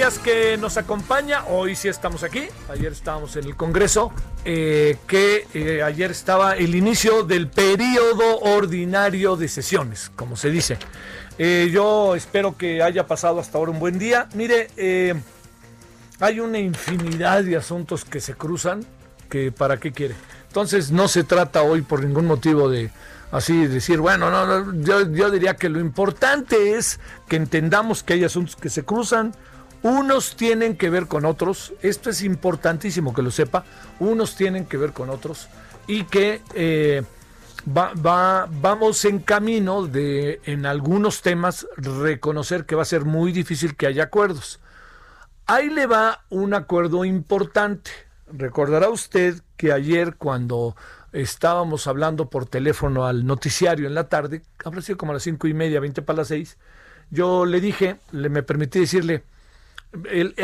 Que nos acompaña. Hoy sí estamos aquí, ayer estábamos en el Congreso, eh, que eh, ayer estaba el inicio del periodo ordinario de sesiones, como se dice. Eh, yo espero que haya pasado hasta ahora un buen día. Mire, hay una infinidad de asuntos que se cruzan, que para qué quiere. Entonces no se trata hoy por ningún motivo de así decir, bueno, no, no, yo diría que lo importante es que entendamos que hay asuntos que se cruzan, unos tienen que ver con otros, esto es importantísimo que lo sepa, unos tienen que ver con otros y que eh, va, va- vamos en camino de en algunos temas reconocer que va a ser muy difícil que haya acuerdos. Ahí le va un acuerdo importante. Recordará usted que ayer cuando estábamos hablando por teléfono al noticiario en la tarde, habrá sido como a las cinco y media, 20 para las seis, yo le dije, le me permití decirle,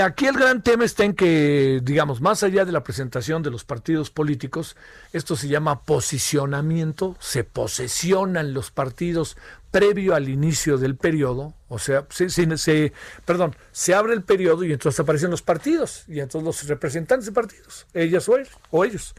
aquí el gran tema está en que, digamos, más allá de la presentación de los partidos políticos, esto se llama posicionamiento, se posesionan los partidos previo al inicio del periodo, o sea, se, se- se- perdón, se abre el periodo y entonces aparecen los partidos, y entonces los representantes de partidos, ellas o, él- o ellos.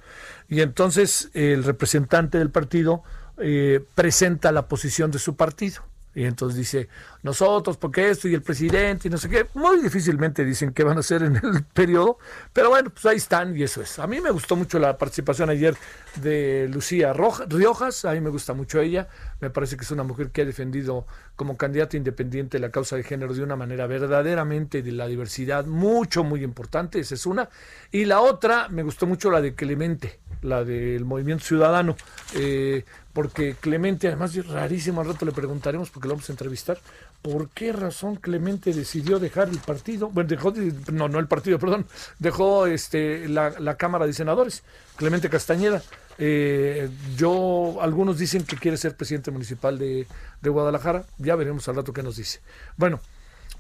Y entonces el representante del partido eh, presenta la posición de su partido. Y entonces dice, nosotros, porque esto y el presidente y no sé qué, muy difícilmente dicen qué van a hacer en el periodo, pero bueno, pues ahí están y eso es. A mí me gustó mucho la participación ayer de Lucía Roja- Riojas, a mí me gusta mucho ella, me parece que es una mujer que ha defendido como candidata independiente la causa de género de una manera verdaderamente de la diversidad, mucho, muy importante, esa es una. Y la otra, me gustó mucho la de Clemente, la del Movimiento Ciudadano, eh, porque Clemente, además rarísimo, al rato le preguntaremos, porque lo vamos a entrevistar, ¿por qué razón Clemente decidió dejar el partido? Bueno, dejó, de- no, no el partido, perdón, dejó este, la, la Cámara de Senadores, Clemente Castañeda. Eh, yo, algunos dicen que quiere ser presidente municipal de, de Guadalajara, ya veremos al rato qué nos dice. Bueno,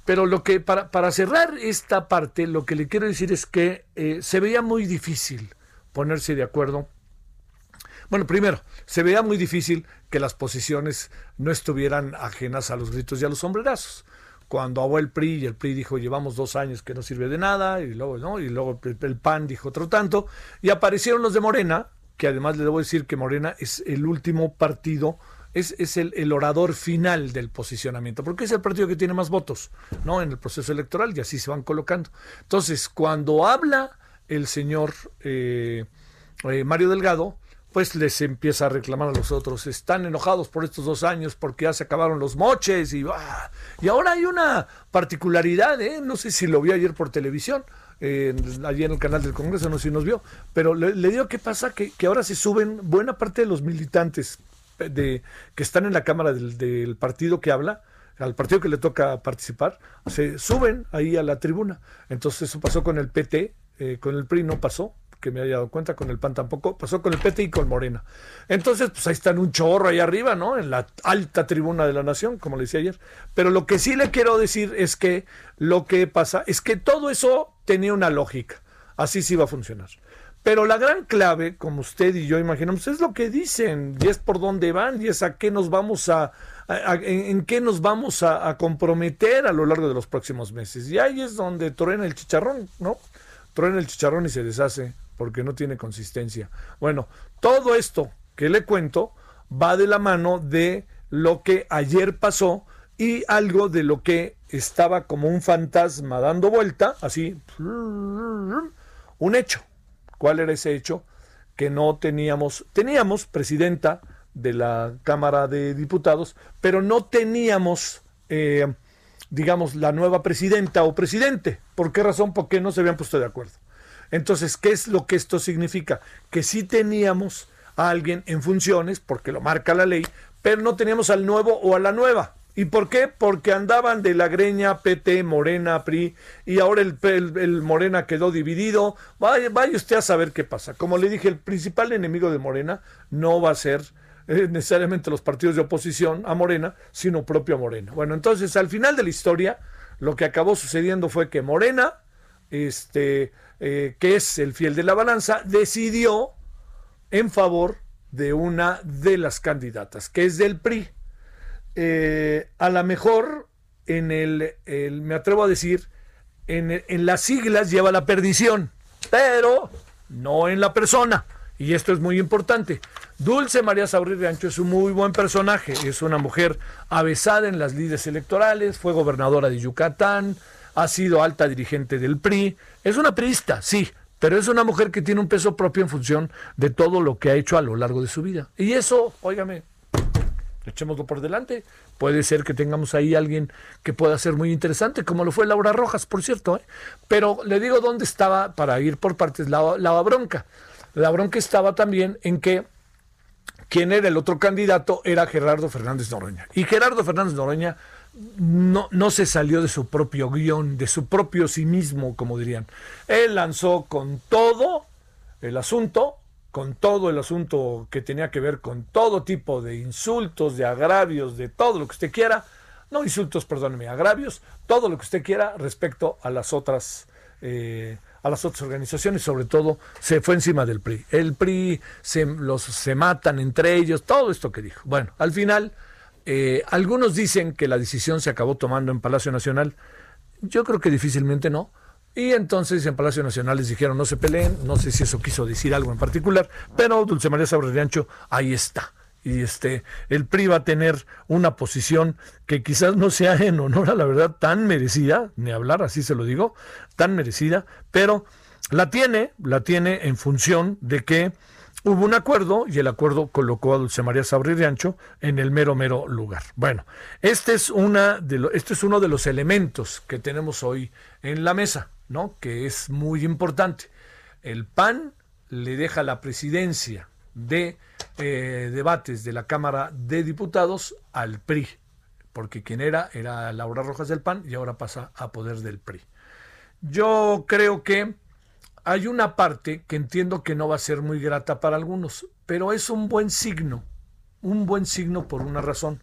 pero lo que, para, para cerrar esta parte, lo que le quiero decir es que eh, se veía muy difícil ponerse de acuerdo bueno, primero, se veía muy difícil que las posiciones no estuvieran ajenas a los gritos y a los sombrerazos. Cuando habló el PRI y el PRI dijo llevamos dos años que no sirve de nada, y luego, ¿no? Y luego el, el PAN dijo otro tanto, y aparecieron los de Morena, que además le debo decir que Morena es el último partido, es, es el, el orador final del posicionamiento, porque es el partido que tiene más votos, ¿no? En el proceso electoral, y así se van colocando. Entonces, cuando habla el señor eh, eh, Mario Delgado, pues les empieza a reclamar a los otros. Están enojados por estos dos años porque ya se acabaron los moches y, ¡ah! y ahora hay una particularidad, ¿eh? no sé si lo vio ayer por televisión, eh, allí en el canal del Congreso, no sé si nos vio, pero le, digo qué pasa, que, que ahora se suben buena parte de los militantes de, que están en la Cámara del, del partido que habla, al partido que le toca participar, se suben ahí a la tribuna. Entonces eso pasó con el PT, eh, con el PRI no pasó, que me haya dado cuenta, con el PAN tampoco, pasó con el PT y con Morena. Entonces, pues ahí están un chorro ahí arriba, ¿no? En la alta tribuna de la nación, como le decía ayer. Pero lo que sí le quiero decir es que lo que pasa es que todo eso tenía una lógica. Así sí va a funcionar. Pero la gran clave, como usted y yo imaginamos, es lo que dicen, y es por dónde van, y es a qué nos vamos a, en qué nos vamos a, a comprometer a lo largo de los próximos meses. Y ahí es donde truena el chicharrón, ¿no? Truena el chicharrón y se deshace porque no tiene consistencia. Bueno, todo esto que le cuento va de la mano de lo que ayer pasó y algo de lo que estaba como un fantasma dando vuelta, así, un hecho. ¿Cuál era ese hecho? Que no teníamos, teníamos presidenta de la Cámara de Diputados, pero no teníamos, eh, digamos, la nueva presidenta o presidente. ¿Por qué razón? Porque no se habían puesto de acuerdo. Entonces, ¿qué es lo que esto significa? Que sí teníamos a alguien en funciones, porque lo marca la ley, pero no teníamos al nuevo o a la nueva. ¿Y por qué? Porque andaban de la greña PT, Morena, PRI, y ahora el, el, Morena quedó dividido. Vaya, vaya, usted a saber qué pasa. Como le dije, el principal enemigo de Morena no va a ser eh, necesariamente los partidos de oposición a Morena, sino propio Morena. Bueno, entonces al final de la historia, lo que acabó sucediendo fue que Morena, este, eh, que es el fiel de la balanza, decidió en favor de una de las candidatas, que es del PRI. Eh, a lo mejor en el, me atrevo a decir, en, en, las siglas lleva la perdición, pero no en la persona. Y esto es muy importante. Dulce María Sauri Rancho es un muy buen personaje. Es una mujer avesada en las lides electorales, fue gobernadora de Yucatán, ha sido alta dirigente del PRI. Es una priista, sí, pero es una mujer que tiene un peso propio en función de todo lo que ha hecho a lo largo de su vida. Y eso, óigame, echémoslo por delante. Puede ser que tengamos ahí alguien que pueda ser muy interesante, como lo fue Laura Rojas, por cierto. ¿eh? Pero le digo dónde estaba para ir por partes la, la bronca. La bronca estaba también en que quien era el otro candidato era Gerardo Fernández Noroña. Y Gerardo Fernández Noroña no, no se salió de su propio guion, de su propio sí mismo, como dirían. Él lanzó con todo el asunto, con todo el asunto que tenía que ver con todo tipo de insultos, de agravios, de todo lo que usted quiera, no insultos, perdóneme, agravios, todo lo que usted quiera respecto a las otras eh, a las otras organizaciones, sobre todo se fue encima del PRI. El PRI se los se matan entre ellos, todo esto que dijo. Bueno, al final eh, algunos dicen que la decisión se acabó tomando en Palacio Nacional. Yo creo que difícilmente no. Y entonces en Palacio Nacional les dijeron no se peleen, no sé si eso quiso decir algo en particular, pero Dulce María Ancho ahí está. Y este, el PRI va a tener una posición que quizás no sea en honor a la verdad tan merecida, ni hablar, así se lo digo, tan merecida, pero la tiene, la tiene en función de que hubo un acuerdo y el acuerdo colocó a Dulce María Sabri Riancho en el mero, mero lugar. Bueno, este este es uno de los elementos que tenemos hoy en la mesa, ¿no? Que es muy importante. El PAN le deja la presidencia de eh, debates de la Cámara de Diputados al PRI, porque quien era era Laura Rojas del PAN y ahora pasa a poder del PRI. Yo creo que hay una parte que entiendo que no va a ser muy grata para algunos, pero es un buen signo, un buen signo por una razón,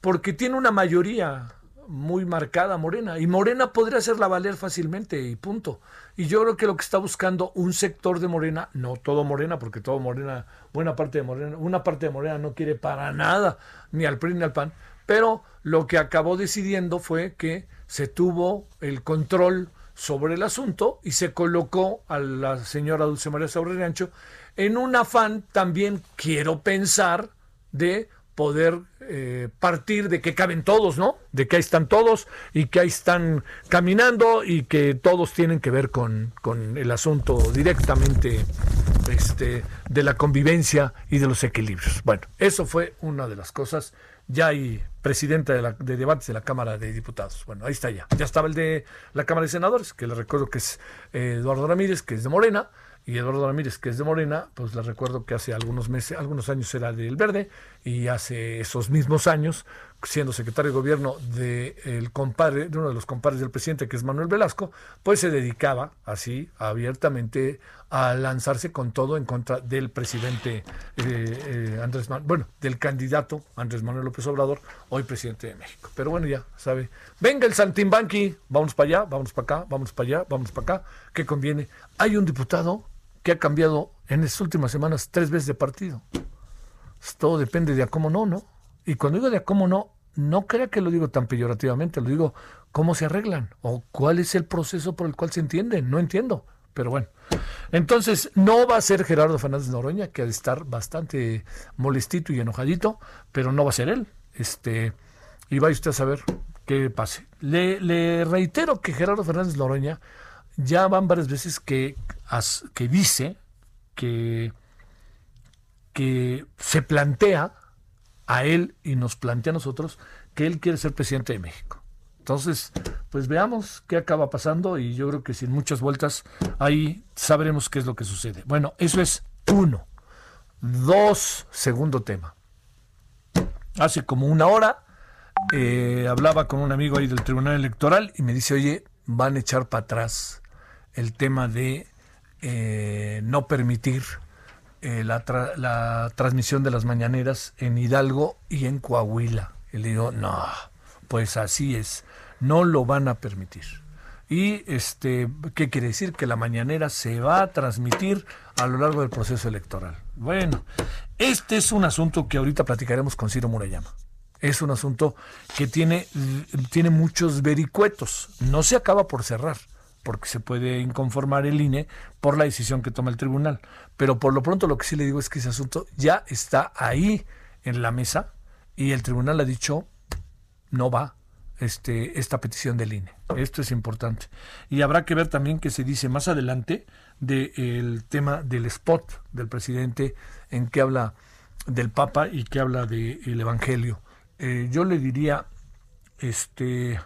porque tiene una mayoría muy marcada Morena y Morena podría hacerla valer fácilmente y punto. Y yo creo que lo que está buscando un sector de Morena, no todo Morena, porque todo Morena, buena parte de Morena, una parte de Morena no quiere para nada ni al PRI ni al PAN, pero lo que acabó decidiendo fue que se tuvo el control sobre el asunto y se colocó a la señora Dulce María Ancho en un afán también, quiero pensar, de poder eh, partir de que caben todos, ¿no? De que ahí están todos y que ahí están caminando y que todos tienen que ver con, con el asunto directamente este, de la convivencia y de los equilibrios. Bueno, eso fue una de las cosas ya hay presidenta de, la, de, debates de la Cámara de Diputados. Bueno, ahí está ya. Ya estaba el de la Cámara de Senadores, que le recuerdo que es eh, Eduardo Ramírez, que es de Morena, y Eduardo Ramírez, que es de Morena, pues le recuerdo que hace algunos meses, algunos años era del Verde, y hace esos mismos años, siendo secretario de gobierno de, el compadre, de uno de los compadres del presidente, que es Manuel Velasco, pues se dedicaba así abiertamente a lanzarse con todo en contra del presidente eh, eh, Andrés Manuel, bueno, del candidato Andrés Manuel López Obrador, hoy presidente de México. Pero bueno, ya sabe, venga el Santimbanqui, vamos para allá, vamos para acá, vamos para allá, vamos para acá, ¿qué conviene? Hay un diputado que ha cambiado en estas últimas semanas tres veces de partido. Todo depende de a cómo no, ¿no? Y cuando digo de a cómo no, no crea que lo digo tan peyorativamente, lo digo cómo se arreglan o cuál es el proceso por el cual se entienden. No entiendo, pero bueno. Entonces, no va a ser Gerardo Fernández Noroña, que ha de estar bastante molestito y enojadito, pero no va a ser él. Este, y vaya usted a saber qué pase. Le, reitero que Gerardo Fernández Noroña ya van varias veces que, dice que se plantea a él y nos plantea a nosotros que él quiere ser presidente de México. Entonces, pues veamos qué acaba pasando y yo creo que sin muchas vueltas ahí sabremos qué es lo que sucede. Bueno, eso es uno. Dos, segundo tema. Hace como una hora eh, hablaba con un amigo ahí del Tribunal Electoral y me dice, oye, van a echar para atrás el tema de eh, no permitir eh, la, tra- la transmisión de las mañaneras en Hidalgo y en Coahuila. Y le digo, no, pues así es, no lo van a permitir. Y este, ¿qué quiere decir? Que la mañanera se va a transmitir a lo largo del proceso electoral. Bueno, este es un asunto que ahorita platicaremos con Ciro Murayama. Es un asunto que tiene, tiene muchos vericuetos. No se acaba por cerrar, porque se puede inconformar el INE por la decisión que toma el tribunal. Pero por lo pronto lo que sí le digo es que ese asunto ya está ahí en la mesa y el tribunal ha dicho no va este, esta petición del INE. Esto es importante. Y habrá que ver también qué se dice más adelante del tema del spot del presidente en que habla del Papa y que habla del Evangelio. Eh, yo le diría, este,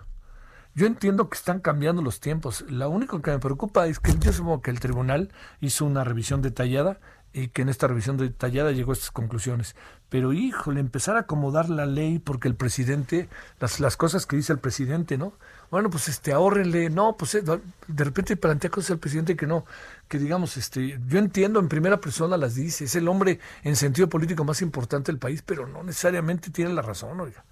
yo entiendo que están cambiando los tiempos. Lo único que me preocupa es que yo supongo que el tribunal hizo una revisión detallada y que en esta revisión detallada llegó a estas conclusiones. Pero híjole, empezar a acomodar la ley porque el presidente, las, las cosas que dice el presidente, ¿no? Bueno, pues este, ahórrenle, no, pues eh, de repente plantea cosas el presidente que no, que digamos, este, yo entiendo en primera persona las dice, es el hombre en sentido político más importante del país, pero no necesariamente tiene la razón, oiga.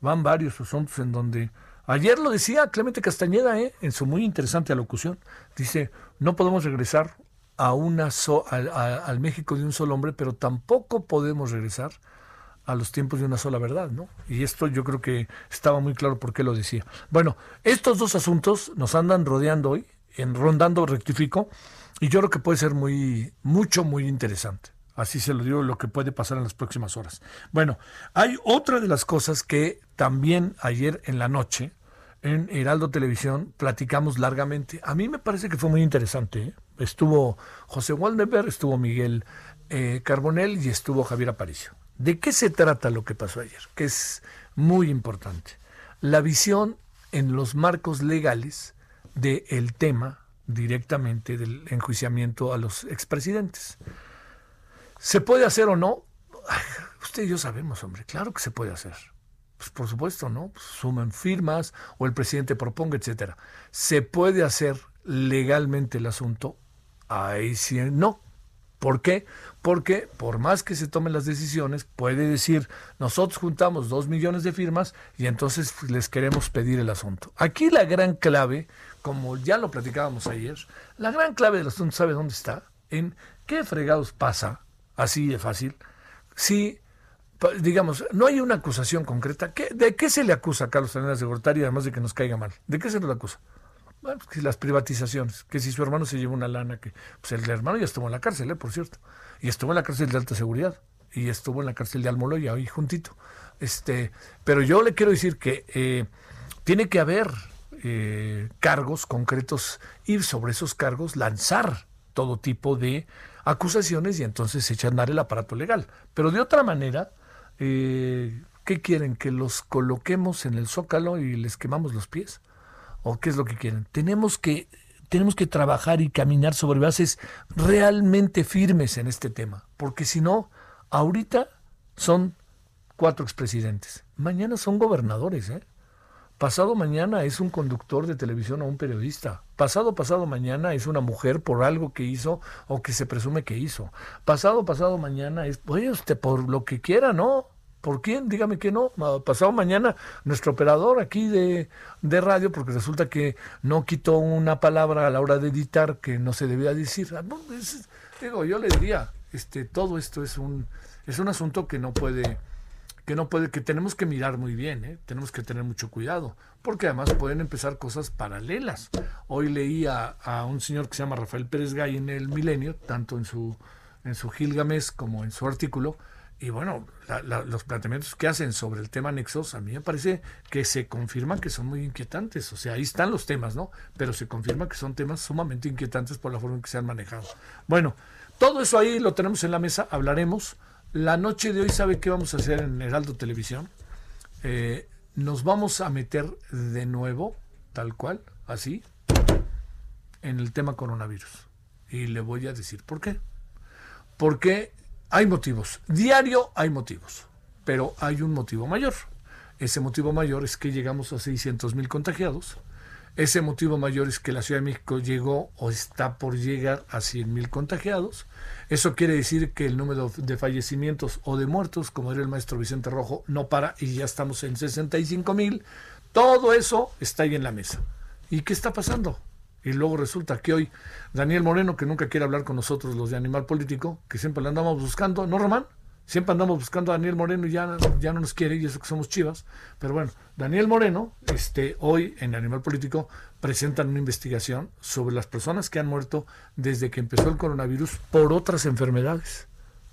Van varios asuntos en donde Ayer lo decía Clemente Castañeda ¿eh? en su muy interesante alocución. Dice, no podemos regresar a una so al, México de un solo hombre, pero tampoco podemos regresar a los tiempos de una sola verdad, ¿no? Y esto yo creo que estaba muy claro por qué lo decía. Bueno, estos dos asuntos nos andan rodeando hoy, en rondando rectifico, y yo creo que puede ser muy, mucho, muy interesante. Así se lo digo lo que puede pasar en las próximas horas. Bueno, hay otra de las cosas que también ayer en la noche en Heraldo Televisión platicamos largamente. A mí me parece que fue muy interesante. ¿eh? Estuvo José Waldenberg, estuvo Miguel eh, Carbonell y estuvo Javier Aparicio. ¿De qué se trata lo que pasó ayer? Que es muy importante. La visión en los marcos legales del el tema directamente del enjuiciamiento a los expresidentes. ¿Se puede hacer o no? Ay, usted y yo sabemos, hombre, claro que se puede hacer. Pues por supuesto, ¿no? Pues suman firmas o el presidente proponga, etcétera. ¿Se puede hacer legalmente el asunto? Ahí sí, no. ¿Por qué? Porque por más que se tomen las decisiones, puede decir, nosotros juntamos dos millones de firmas y entonces les queremos pedir el asunto. Aquí la gran clave, como ya lo platicábamos ayer, la gran clave del asunto, ¿sabe dónde está? En qué fregados pasa, así de fácil, si digamos, no hay una acusación concreta. ¿Qué, ¿De qué se le acusa a Carlos Salinas de Gortari, además de que nos caiga mal? ¿De qué se le acusa? Bueno, pues que las privatizaciones, que si su hermano se llevó una lana, que pues el hermano ya estuvo en la cárcel, ¿eh? por cierto, y estuvo en la cárcel de alta seguridad, y estuvo en la cárcel de Almoloya, ahí juntito. Este, pero yo le quiero decir que eh, tiene que haber eh, cargos concretos y sobre esos cargos lanzar todo tipo de acusaciones y entonces echar a andar el aparato legal. Pero de otra manera, eh, ¿qué quieren? ¿Que los coloquemos en el zócalo y les quemamos los pies? ¿O qué es lo que quieren? Tenemos que, tenemos que trabajar y caminar sobre bases realmente firmes en este tema, porque si no, ahorita son cuatro expresidentes, mañana son gobernadores, ¿eh? Pasado mañana es un conductor de televisión o un periodista. Pasado pasado mañana es una mujer por algo que hizo o que se presume que hizo. Pasado pasado mañana es, oye, usted por lo que quiera, ¿no? ¿Por quién? Dígame que no. Pasado mañana nuestro operador aquí de, de radio, porque resulta que no quitó una palabra a la hora de editar que no se debía decir. Es, digo, yo le diría, este, todo esto es un, es un asunto que no puede que no puede, que tenemos que mirar muy bien, ¿eh? tenemos que tener mucho cuidado, porque además pueden empezar cosas paralelas. Hoy leí a, un señor que se llama Rafael Pérez Gay en el Milenio, tanto en su, en su Gilgames como en su artículo, y bueno, los planteamientos que hacen sobre el tema Nexos, a mí me parece que se confirma que son muy inquietantes. O sea, ahí están los temas, ¿no? Pero se confirma que son temas sumamente inquietantes por la forma en que se han manejado. Bueno, todo eso ahí lo tenemos en la mesa, hablaremos. La noche de hoy, ¿sabe qué vamos a hacer en Heraldo Televisión? Eh, nos vamos a meter de nuevo, tal cual, así, en el tema coronavirus. Y le voy a decir por qué. Porque hay motivos. Diario hay motivos, pero hay un motivo mayor. Ese motivo mayor es que llegamos a 600 mil contagiados. Ese motivo mayor es que la Ciudad de México llegó o está por llegar a 100 mil contagiados. Eso quiere decir que el número de fallecimientos o de muertos, como era el maestro Vicente Rojo, no para y ya estamos en 65 mil. Todo eso está ahí en la mesa. ¿Y qué está pasando? Y luego resulta que hoy Daniel Moreno, que nunca quiere hablar con nosotros los de Animal Político, que siempre le andamos buscando, ¿no, Román? Siempre andamos buscando a Daniel Moreno y ya, ya no nos quiere, y eso que somos chivas. Pero bueno, Daniel Moreno, este, hoy en Animal Político, presentan una investigación sobre las personas que han muerto desde que empezó el coronavirus por otras enfermedades.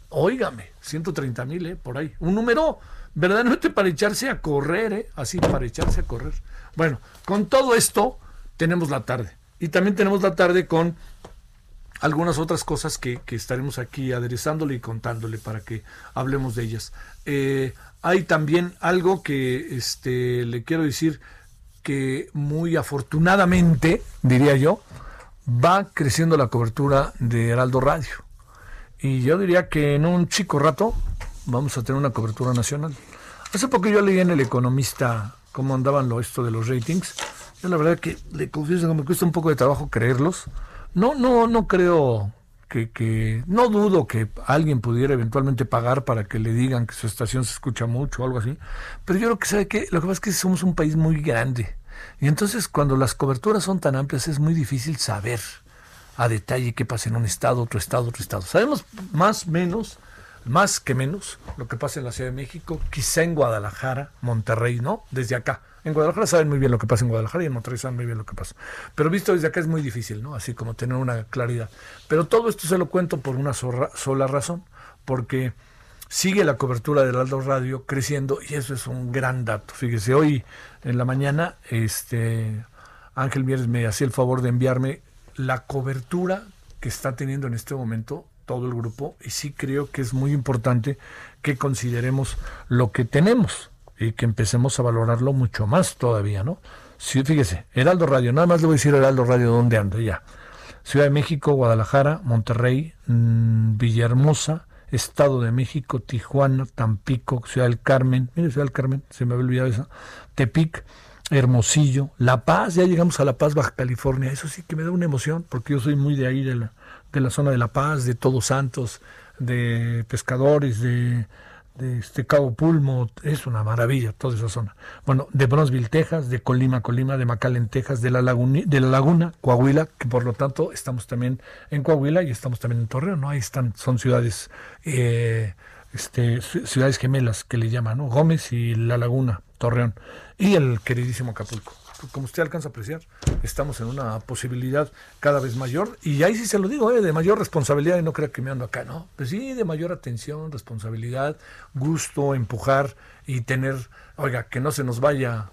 Óigame, 130 mil, ¿eh? Por ahí. Un número verdaderamente para echarse a correr, ¿eh? Así, para echarse a correr. Bueno, con todo esto, tenemos la tarde. Y también tenemos la tarde con algunas otras cosas que, estaremos aquí aderezándole y contándole para que hablemos de ellas. Eh, hay también algo que este, le quiero decir que muy afortunadamente, diría yo, va creciendo la cobertura de Heraldo Radio. Y yo diría que en un chico rato vamos a tener una cobertura nacional. Hace poco yo leí en El Economista cómo andaban lo esto de los ratings yo la verdad que le confieso que me cuesta un poco de trabajo creerlos. No, no, no creo que, que, no dudo que alguien pudiera eventualmente pagar para que le digan que su estación se escucha mucho o algo así. Pero yo creo que sabe que lo que pasa es que somos un país muy grande. Y entonces cuando las coberturas son tan amplias es muy difícil saber a detalle qué pasa en un estado, otro estado, otro estado. Sabemos más menos, más que menos, lo que pasa en la Ciudad de México, quizá en Guadalajara, Monterrey, ¿no? Desde acá. En Guadalajara saben muy bien lo que pasa en Guadalajara y en Monterrey saben muy bien lo que pasa. Pero visto desde acá es muy difícil, ¿no? Así como tener una claridad. Pero todo esto se lo cuento por una sola razón, porque sigue la cobertura del Aldo Radio creciendo y eso es un gran dato. Fíjese, hoy en la mañana este Ángel Mieres me hacía el favor de enviarme la cobertura que está teniendo en este momento todo el grupo y sí creo que es muy importante que consideremos lo que tenemos y que empecemos a valorarlo mucho más todavía, ¿no? Sí, fíjese, Heraldo Radio, nada más le voy a decir Heraldo Radio dónde anda ya. Ciudad de México, Guadalajara, Monterrey, mmm, Villahermosa, Estado de México, Tijuana, Tampico, Ciudad del Carmen, mire Ciudad del Carmen, se me había olvidado eso, Tepic, Hermosillo, La Paz, ya llegamos a La Paz, Baja California, eso sí que me da una emoción, porque yo soy muy de ahí, de la, de la zona de La Paz, de Todos Santos, de pescadores, de de este Cabo Pulmo, es una maravilla toda esa zona. Bueno, de Bronzeville, Texas, de Colima, Colima, de McAllen, Texas, de la, Laguna, de la Laguna, Coahuila, que por lo tanto estamos también en Coahuila y estamos también en Torreón, ¿no? Ahí están, son ciudades, eh, este, ciudades gemelas que le llaman, ¿no? Gómez y La Laguna, Torreón, y el queridísimo Acapulco como usted alcanza a apreciar, estamos en una posibilidad cada vez mayor, y ahí sí se lo digo, ¿eh? de mayor responsabilidad, y no crea que me ando acá, ¿no? Pues sí, de mayor atención, responsabilidad, gusto, empujar y tener, oiga, que no se nos vaya.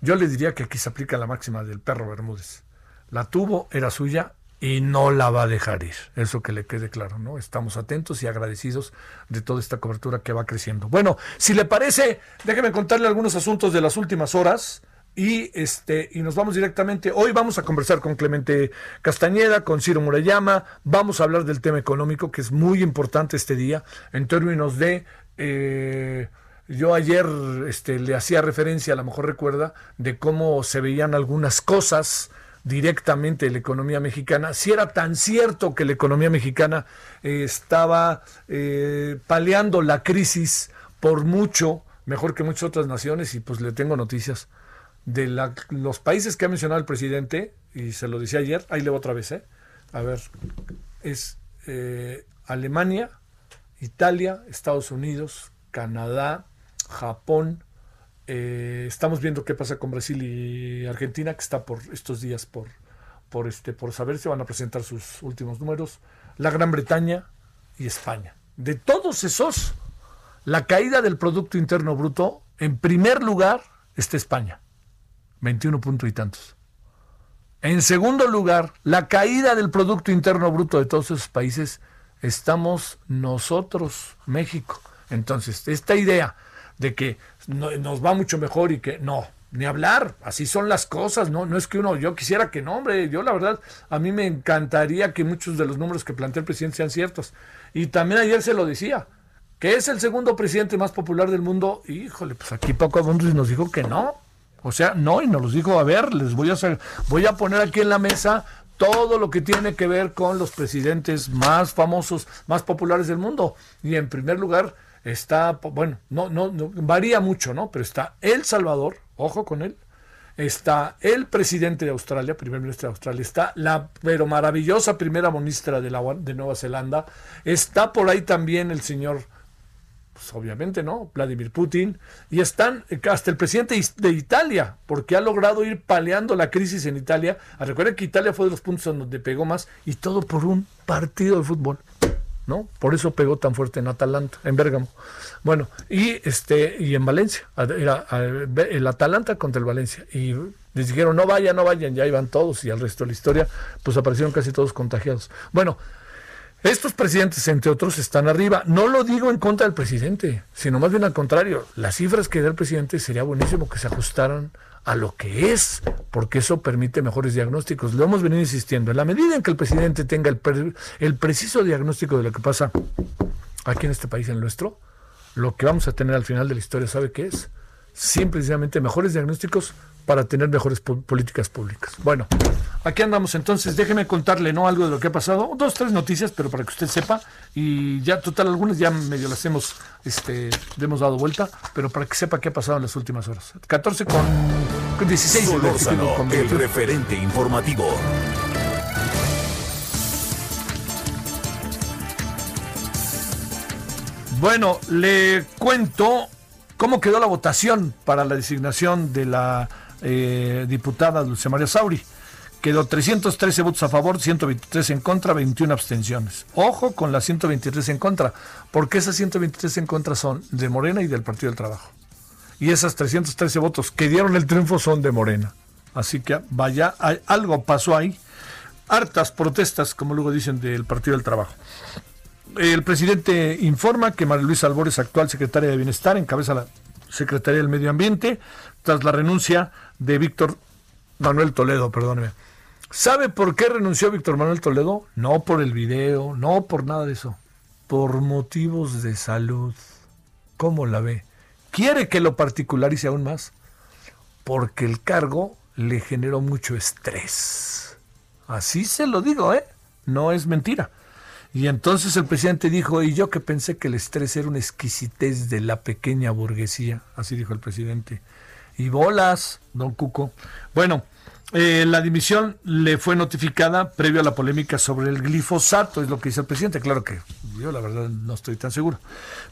Yo le diría que aquí se aplica la máxima del perro Bermúdez. La tuvo, era suya, y no la va a dejar ir. Eso que le quede claro, ¿no? Estamos atentos y agradecidos de toda esta cobertura que va creciendo. Bueno, si le parece, déjeme contarle algunos asuntos de las últimas horas. Y, este, y nos vamos directamente. Hoy vamos a conversar con Clemente Castañeda, con Ciro Murayama. Vamos a hablar del tema económico, que es muy importante este día, en términos de. Eh, yo ayer este, le hacía referencia, a lo mejor recuerda, de cómo se veían algunas cosas directamente de la economía mexicana. Si era tan cierto que la economía mexicana eh, estaba eh, paleando la crisis por mucho, mejor que muchas otras naciones, y pues le tengo noticias de los países que ha mencionado el presidente, y se lo decía ayer, ahí le voy otra vez, ¿eh? a ver, es eh, Alemania, Italia, Estados Unidos, Canadá, Japón. eh, estamos viendo qué pasa con Brasil y Argentina, que está por estos días por, por, este, por saber si van a presentar sus últimos números. La Gran Bretaña y España. De todos esos, la caída del Producto Interno Bruto, en primer lugar, está España. 21 puntos y tantos. En segundo lugar, la caída del Producto Interno Bruto de todos esos países, estamos nosotros, México. Entonces, esta idea de que no- nos va mucho mejor y que no, ni hablar, así son las cosas, no, no es que uno, yo quisiera que no, hombre, yo la verdad, a mí me encantaría que muchos de los números que plantea el presidente sean ciertos. Y también ayer se lo decía, que es el segundo presidente más popular del mundo, híjole, pues aquí Paco Abundis nos dijo que no, o sea, no, y nos los dijo, a ver, les voy a voy a poner aquí en la mesa todo lo que tiene que ver con los presidentes más famosos, más populares del mundo. Y en primer lugar está, bueno, no, no, no varía mucho, ¿no? Pero está El Salvador, ojo con él. Está el presidente de Australia, primer ministro de Australia, está la pero maravillosa primera ministra de, la, de Nueva Zelanda, está por ahí también el señor pues obviamente no, Vladimir Putin, y están eh, hasta el presidente de Italia, porque ha logrado ir paleando la crisis en Italia. Ah, Recuerden que Italia fue de los puntos en donde pegó más, y todo por un partido de fútbol. ¿No? Por eso pegó tan fuerte en Atalanta, en Bérgamo. Bueno, y este, y en Valencia, era el Atalanta contra el Valencia. Y les dijeron, no vayan, no vayan, ya iban todos, y al resto de la historia, pues aparecieron casi todos contagiados. Bueno, estos presidentes, entre otros, están arriba. No lo digo en contra del presidente, sino más bien al contrario. Las cifras que da el presidente sería buenísimo que se ajustaran a lo que es, porque eso permite mejores diagnósticos. Lo hemos venido insistiendo. En la medida en que el presidente tenga el, pre- el preciso diagnóstico de lo que pasa aquí en este país, en nuestro, lo que vamos a tener al final de la historia, ¿sabe qué es? Simple y sencillamente mejores diagnósticos para tener mejores po- políticas públicas. Bueno, aquí andamos entonces. Déjeme contarle, ¿no? Algo de lo que ha pasado. Dos, tres noticias, pero para que usted sepa. Y ya, total, algunas ya medio las hemos, este, hemos dado vuelta, pero para que sepa qué ha pasado en las últimas horas. 14 con con 16. de Solórzano, con el 21. referente informativo. Bueno, le cuento cómo quedó la votación para la designación de la eh, diputada Dulce María Sauri. Quedó 313 votos a favor, 123 en contra, 21 abstenciones. Ojo con las 123 en contra, porque esas 123 en contra son de Morena y del Partido del Trabajo. Y esas 313 votos que dieron el triunfo son de Morena. Así que vaya, hay- algo pasó ahí. Hartas protestas, como luego dicen, del Partido del Trabajo. El presidente informa que María Luisa Albores, actual secretaria de Bienestar, encabeza la Secretaría del Medio Ambiente tras la renuncia de Víctor Manuel Toledo, perdóneme. ¿Sabe por qué renunció Víctor Manuel Toledo? No por el video, no por nada de eso. Por motivos de salud. ¿Cómo la ve? ¿Quiere que lo particularice aún más? Porque el cargo le generó mucho estrés. Así se lo digo, ¿eh? No es mentira. Y entonces el presidente dijo, y yo que pensé que el estrés era una exquisitez de la pequeña burguesía, así dijo el presidente. Y bolas, don Cuco. Bueno, eh, la dimisión le fue notificada previo a la polémica sobre el glifosato, es lo que dice el presidente. Claro que yo la verdad no estoy tan seguro.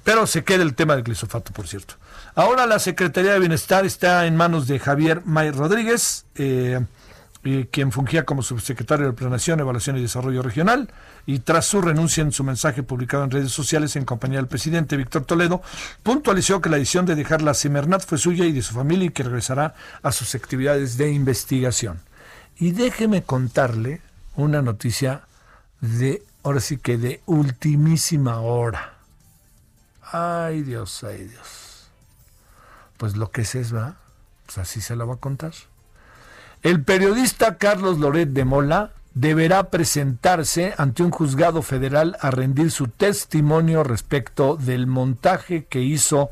Pero se queda el tema del glifosato, por cierto. Ahora la Secretaría de Bienestar está en manos de Javier May Rodríguez. eh, quien fungía como subsecretario de Planeación, Evaluación y Desarrollo Regional, y tras su renuncia en su mensaje publicado en redes sociales en compañía del presidente Víctor Toledo, puntualizó que la decisión de dejar la Cimernet fue suya y de su familia y que regresará a sus actividades de investigación. Y déjeme contarle una noticia de, ahora sí que de ultimísima hora. Ay Dios, ay Dios. Pues lo que es es. Pues así se la va a contar. El periodista Carlos Loret de Mola deberá presentarse ante un juzgado federal a rendir su testimonio respecto del montaje que hizo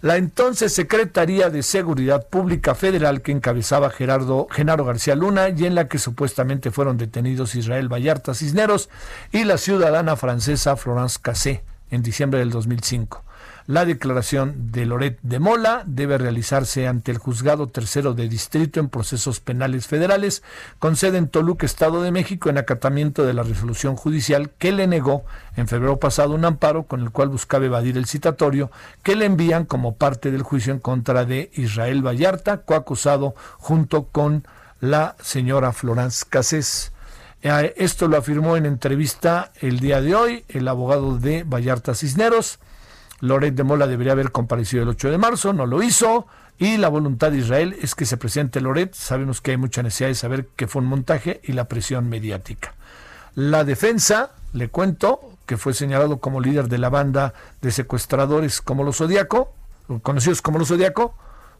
la entonces Secretaría de Seguridad Pública Federal que encabezaba Gerardo Genaro García Luna y en la que supuestamente fueron detenidos Israel Vallarta Cisneros y la ciudadana francesa Florence Cassé en diciembre del 2005. La declaración de Loret de Mola debe realizarse ante el juzgado tercero de distrito en procesos penales federales, con sede en Toluca, Estado de México, en acatamiento de la resolución judicial que le negó en febrero pasado un amparo con el cual buscaba evadir el citatorio que le envían como parte del juicio en contra de Israel Vallarta, coacusado junto con la señora Florence Cassés. Eh, esto lo afirmó en entrevista el día de hoy el abogado de Vallarta Cisneros. Loret de Mola debería haber comparecido el 8 de marzo, no lo hizo. Y la voluntad de Israel es que se presente Loret. Sabemos que hay mucha necesidad de saber que fue un montaje y la presión mediática. La defensa, le cuento, que fue señalado como líder de la banda de secuestradores como los Zodíaco, conocidos como los Zodíaco,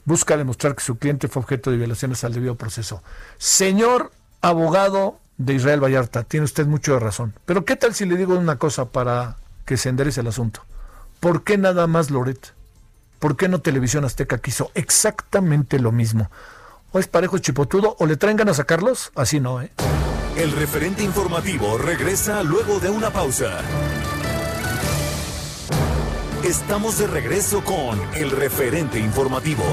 busca demostrar que su cliente fue objeto de violaciones al debido proceso. Señor abogado de Israel Vallarta, tiene usted mucho de razón. Pero ¿qué tal si le digo una cosa para que se enderece el asunto? ¿Por qué nada más Loret? ¿Por qué no Televisión Azteca quiso exactamente lo mismo? ¿O es parejo chipotudo o le traen ganas a Carlos? Así no, ¿eh? El referente informativo regresa luego de una pausa. Estamos de regreso con el referente informativo.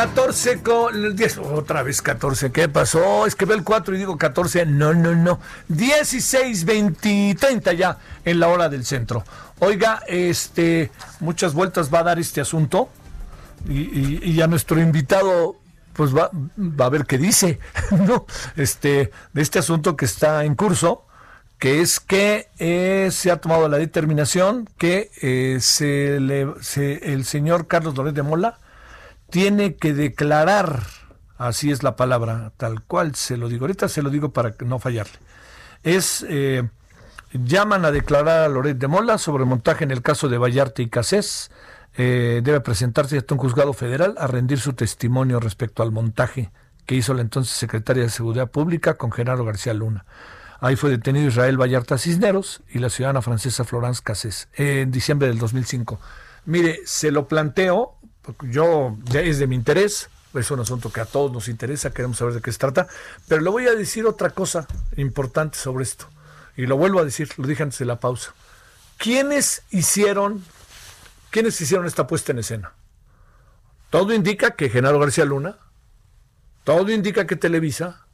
14 con 10, otra vez 14, ¿qué pasó? Es que veo el 4 y digo 14, no, no, no. 16, 20, 30 ya en la hora del centro. Oiga, este, muchas vueltas va a dar este asunto y, y, y a nuestro invitado pues va, va, a ver qué dice, ¿no? Este, de este asunto que está en curso, que es que eh, se ha tomado la determinación que eh, se le, se, el señor Carlos Loret de Mola tiene que declarar, así es la palabra, tal cual se lo digo, ahorita se lo digo para no fallarle, es, eh, llaman a declarar a Loret de Mola sobre montaje en el caso de Vallarta y Casés, eh, debe presentarse ante un juzgado federal a rendir su testimonio respecto al montaje que hizo la entonces secretaria de Seguridad Pública con Genaro García Luna. Ahí fue detenido Israel Vallarta Cisneros y la ciudadana francesa Florence Cassés en diciembre del 2005. Mire, se lo planteo, yo es de mi interés, es un asunto que a todos nos interesa, queremos saber de qué se trata, pero le voy a decir otra cosa importante sobre esto. Y lo vuelvo a decir, lo dije antes de la pausa. ¿Quiénes hicieron, quiénes hicieron esta puesta en escena? Todo indica que Genaro García Luna, todo indica que Televisa,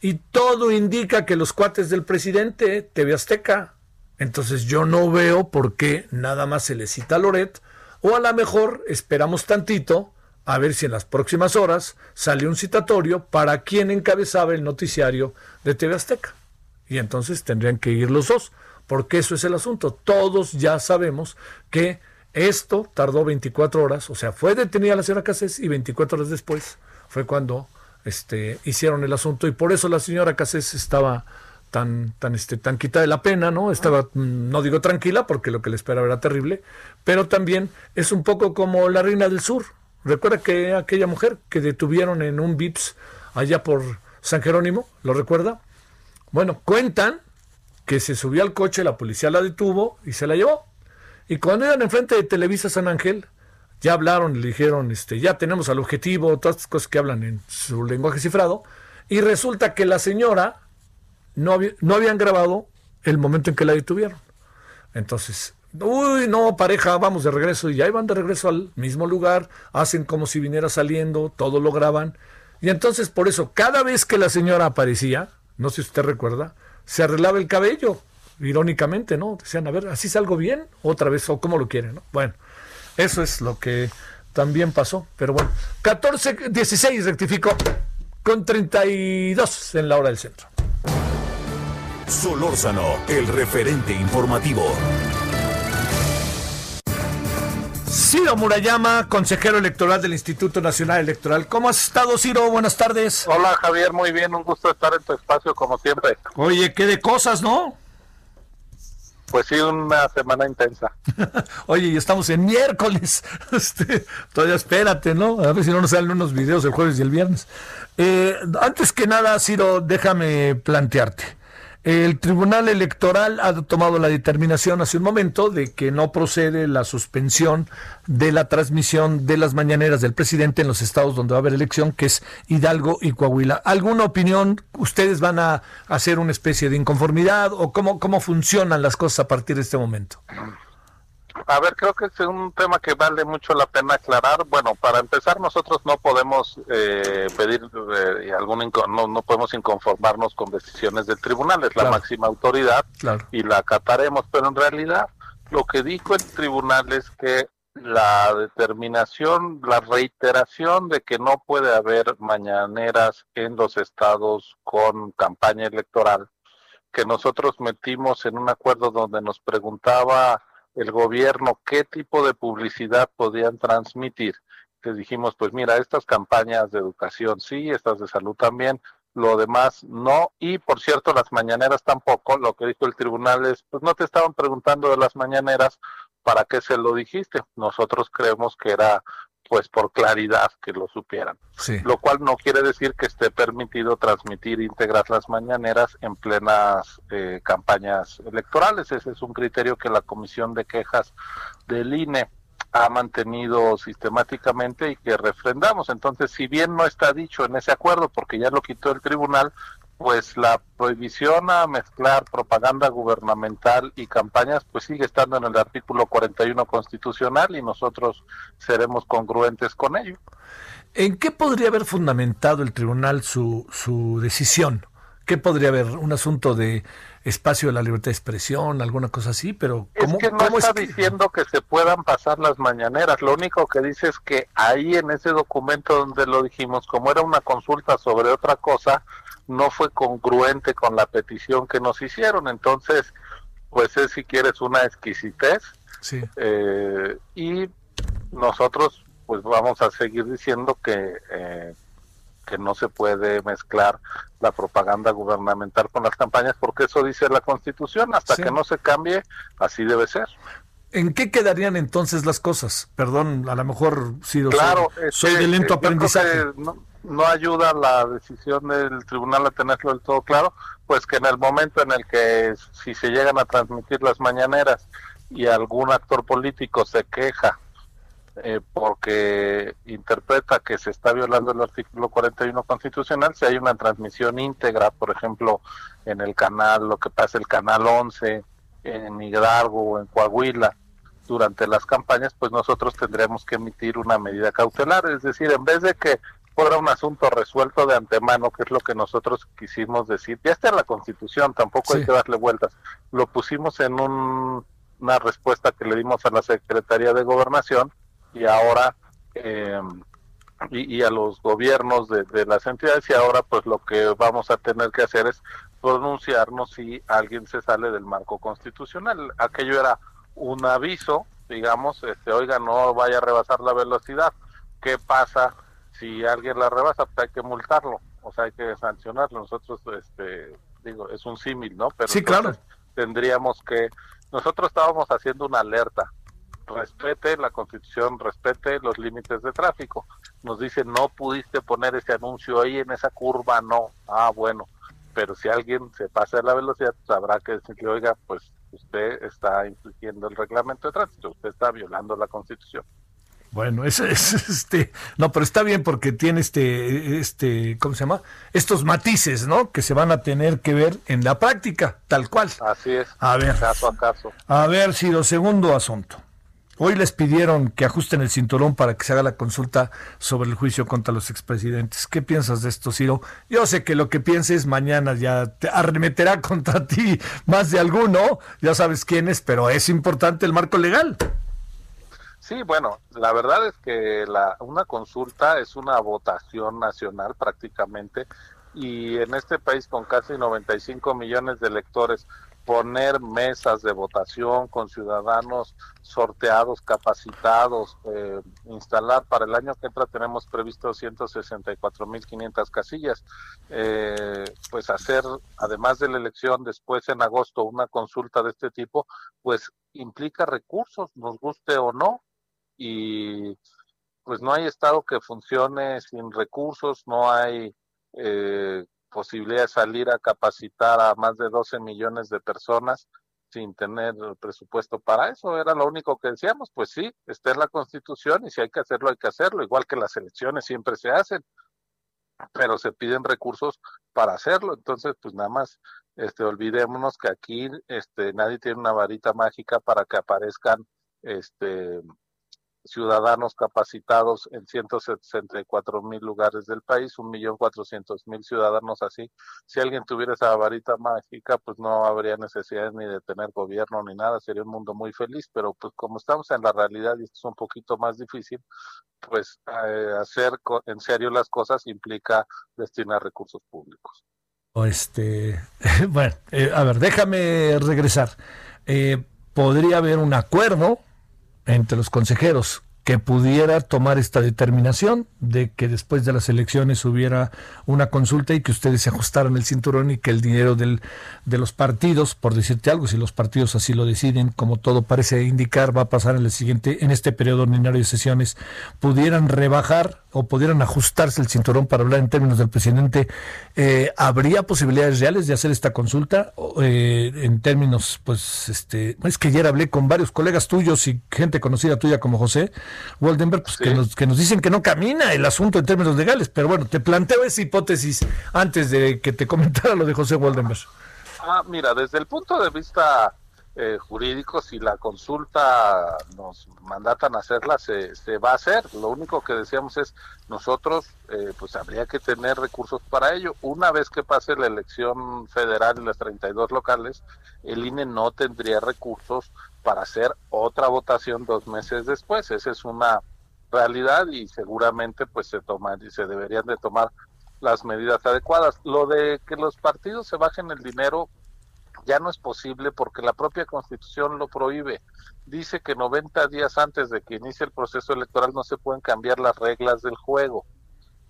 y todo indica que los cuates del presidente, TV Azteca. Entonces yo no veo por qué nada más se le cita a Loret, o a lo mejor esperamos tantito a ver si en las próximas horas sale un citatorio para quien encabezaba el noticiario de TV Azteca. Y entonces tendrían que ir los dos, porque eso es el asunto. Todos ya sabemos que esto tardó 24 horas, o sea, fue detenida la señora Casés y 24 horas después fue cuando este, hicieron el asunto y por eso la señora Casés estaba tan, tan, este, tan quita de la pena, ¿no? Estaba, no digo tranquila, porque lo que le esperaba era terrible, pero también es un poco como la reina del sur. Recuerda que aquella mujer que detuvieron en un VIPS allá por San Jerónimo, ¿lo recuerda? Bueno, cuentan que se subió al coche, la policía la detuvo y se la llevó. Y cuando iban enfrente de Televisa San Ángel, ya hablaron, le dijeron, este, ya tenemos al objetivo, todas estas cosas que hablan en su lenguaje cifrado, y resulta que la señora no, no habían grabado el momento en que la detuvieron. Entonces, uy, no, pareja, vamos de regreso, y ya iban de regreso al mismo lugar, hacen como si viniera saliendo, todo lo graban, y entonces por eso, cada vez que la señora aparecía, no sé si usted recuerda, se arreglaba el cabello, irónicamente, ¿no? Decían, a ver, ¿así salgo bien? Otra vez, o cómo lo quieren, ¿no? Bueno. Eso es lo que también pasó. Pero bueno, 14, 16 rectificó con 32 en la hora del centro. Solórzano, el referente informativo. Ciro Murayama, consejero electoral del Instituto Nacional Electoral. ¿Cómo has estado, Ciro? Buenas tardes. Hola, Javier, muy bien, un gusto estar en tu espacio como siempre. Oye, qué de cosas, ¿no? Pues sí, una semana intensa. Oye, y estamos en miércoles. Este, todavía espérate, ¿no? A ver si no nos salen unos videos el jueves y el viernes. Eh, antes que nada, Ciro, déjame plantearte. El Tribunal Electoral ha tomado la determinación hace un momento de que no procede la suspensión de la transmisión de las mañaneras del presidente en los estados donde va a haber elección, que es Hidalgo y Coahuila. ¿Alguna opinión? ¿Ustedes van a hacer una especie de inconformidad o cómo, cómo funcionan las cosas a partir de este momento? A ver, creo que es un tema que vale mucho la pena aclarar. Bueno, para empezar, nosotros no podemos eh, pedir eh, algún no, no podemos inconformarnos con decisiones del tribunal, es la máxima autoridad y la acataremos, pero en realidad lo que dijo el tribunal es que la determinación, la reiteración de que no puede haber mañaneras en los estados con campaña electoral, que nosotros metimos en un acuerdo donde nos preguntaba el gobierno qué tipo de publicidad podían transmitir. Que dijimos, pues mira, estas campañas de educación sí, estas de salud también, lo demás no. Y por cierto, las mañaneras tampoco. Lo que dijo el tribunal es, pues no te estaban preguntando de las mañaneras, ¿para qué se lo dijiste? Nosotros creemos que era pues por claridad que lo supieran. Lo cual no quiere decir que esté permitido transmitir íntegras las mañaneras en plenas eh, campañas electorales. Ese es un criterio que la Comisión de Quejas del INE ha mantenido sistemáticamente y que refrendamos. Entonces, si bien no está dicho en ese acuerdo, porque ya lo quitó el tribunal, pues la prohibición a mezclar propaganda gubernamental y campañas pues sigue estando en el artículo 41 constitucional y nosotros seremos congruentes con ello. ¿En qué podría haber fundamentado el tribunal su, su decisión? ¿Qué podría haber? ¿Un asunto de espacio de la libertad de expresión, alguna cosa así? Pero ¿cómo, es que no está diciendo que se puedan pasar las mañaneras. Lo único que dice es que ahí en ese documento donde lo dijimos, como era una consulta sobre otra cosa, no fue congruente con la petición que nos hicieron. Entonces, pues es si quieres una exquisitez. Sí. Eh, y nosotros pues vamos a seguir diciendo que, eh, que no se puede mezclar la propaganda gubernamental con las campañas porque eso dice la constitución. Hasta que no se cambie, así debe ser. ¿En qué quedarían entonces las cosas? Perdón, a lo mejor sí, claro, soy, de lento aprendizaje no ayuda la decisión del tribunal a tenerlo del todo claro, pues que en el momento en el que si se llegan a transmitir las mañaneras y algún actor político se queja eh, porque interpreta que se está violando el artículo 41 constitucional, si hay una transmisión íntegra, por ejemplo, en el canal, lo que pasa el canal 11, en Hidalgo o en Coahuila, durante las campañas, pues nosotros tendremos que emitir una medida cautelar, es decir, en vez de que fuera un asunto resuelto de antemano, que es lo que nosotros quisimos decir. Ya está en la Constitución, tampoco hay que darle vueltas. Lo pusimos en una respuesta que le dimos a la Secretaría de Gobernación y ahora eh, y, a los gobiernos de, de, las entidades y ahora pues lo que vamos a tener que hacer es pronunciarnos si alguien se sale del marco constitucional. Aquello era un aviso, digamos, este, oiga, no vaya a rebasar la velocidad. ¿Qué pasa si alguien la rebasa, pues hay que multarlo, o sea, hay que sancionarlo. Nosotros, este, digo, es un símil, ¿no? Pero sí, claro. Tendríamos que, nosotros estábamos haciendo una alerta, respete la constitución, respete los límites de tráfico. Nos dice, no pudiste poner ese anuncio ahí en esa curva, no. Ah, bueno, pero si alguien se pasa de la velocidad, pues habrá que decirle, oiga, pues usted está infringiendo el reglamento de tránsito, usted está violando la constitución. Bueno, es, este, no, pero está bien porque tiene este, este, ¿cómo se llama? Estos matices, ¿no? Que se van a tener que ver en la práctica, tal cual. Así es. A ver. Caso a caso. A ver, Ciro, segundo asunto. Hoy les pidieron que ajusten el cinturón para que se haga la consulta sobre el juicio contra los expresidentes. ¿Qué piensas de esto, Ciro? Yo sé que lo que pienses mañana ya te arremeterá contra ti más de alguno, ya sabes quién es, pero es importante el marco legal. Sí, bueno, la verdad es que la, una consulta es una votación nacional prácticamente y en este país con casi 95 millones de electores poner mesas de votación con ciudadanos sorteados, capacitados, eh, instalar para el año que entra tenemos previsto 164.500 casillas, eh, pues hacer, además de la elección, después en agosto una consulta de este tipo, pues implica recursos, nos guste o no, y pues no hay Estado que funcione sin recursos, no hay eh, posibilidad de salir a capacitar a más de 12 millones de personas sin tener presupuesto para eso. Era lo único que decíamos, pues sí, está en la Constitución y si hay que hacerlo, hay que hacerlo, igual que las elecciones siempre se hacen, pero se piden recursos para hacerlo. Entonces, pues nada más, este, olvidémonos que aquí, este, nadie tiene una varita mágica para que aparezcan, este, ciudadanos capacitados en 164 mil lugares del país, un millón cuatrocientos mil ciudadanos así. Si alguien tuviera esa varita mágica, pues no habría necesidad ni de tener gobierno ni nada, sería un mundo muy feliz, pero pues como estamos en la realidad y esto es un poquito más difícil, pues eh, hacer en serio las cosas implica destinar recursos públicos. Este, bueno, eh, a ver, déjame regresar. Eh, podría haber un acuerdo entre los consejeros que pudiera tomar esta determinación de que después de las elecciones hubiera una consulta y que ustedes se ajustaran el cinturón y que el dinero del, de los partidos, por decirte algo, si los partidos así lo deciden, como todo parece indicar, va a pasar en el siguiente, en este periodo ordinario de sesiones, pudieran rebajar o pudieran ajustarse el cinturón para hablar en términos del presidente, eh, ¿habría posibilidades reales de hacer esta consulta? Eh, en términos, pues, este, es que ayer hablé con varios colegas tuyos y gente conocida tuya como José Waldenberg, pues, que, nos, que nos dicen que no camina el asunto en términos legales, pero bueno, te planteo esa hipótesis antes de que te comentara lo de José Waldenberg. Ah, mira, desde el punto de vista eh, jurídico, si la consulta nos mandatan hacerla, se, se va a hacer. Lo único que decíamos es, nosotros, eh, pues habría que tener recursos para ello. Una vez que pase la elección federal y las 32 locales, el INE no tendría recursos para hacer otra votación dos meses después. Esa es una realidad y seguramente pues se toma y se deberían de tomar las medidas adecuadas. Lo de que los partidos se bajen el dinero ya no es posible porque la propia constitución lo prohíbe. Dice que 90 días antes de que inicie el proceso electoral no se pueden cambiar las reglas del juego.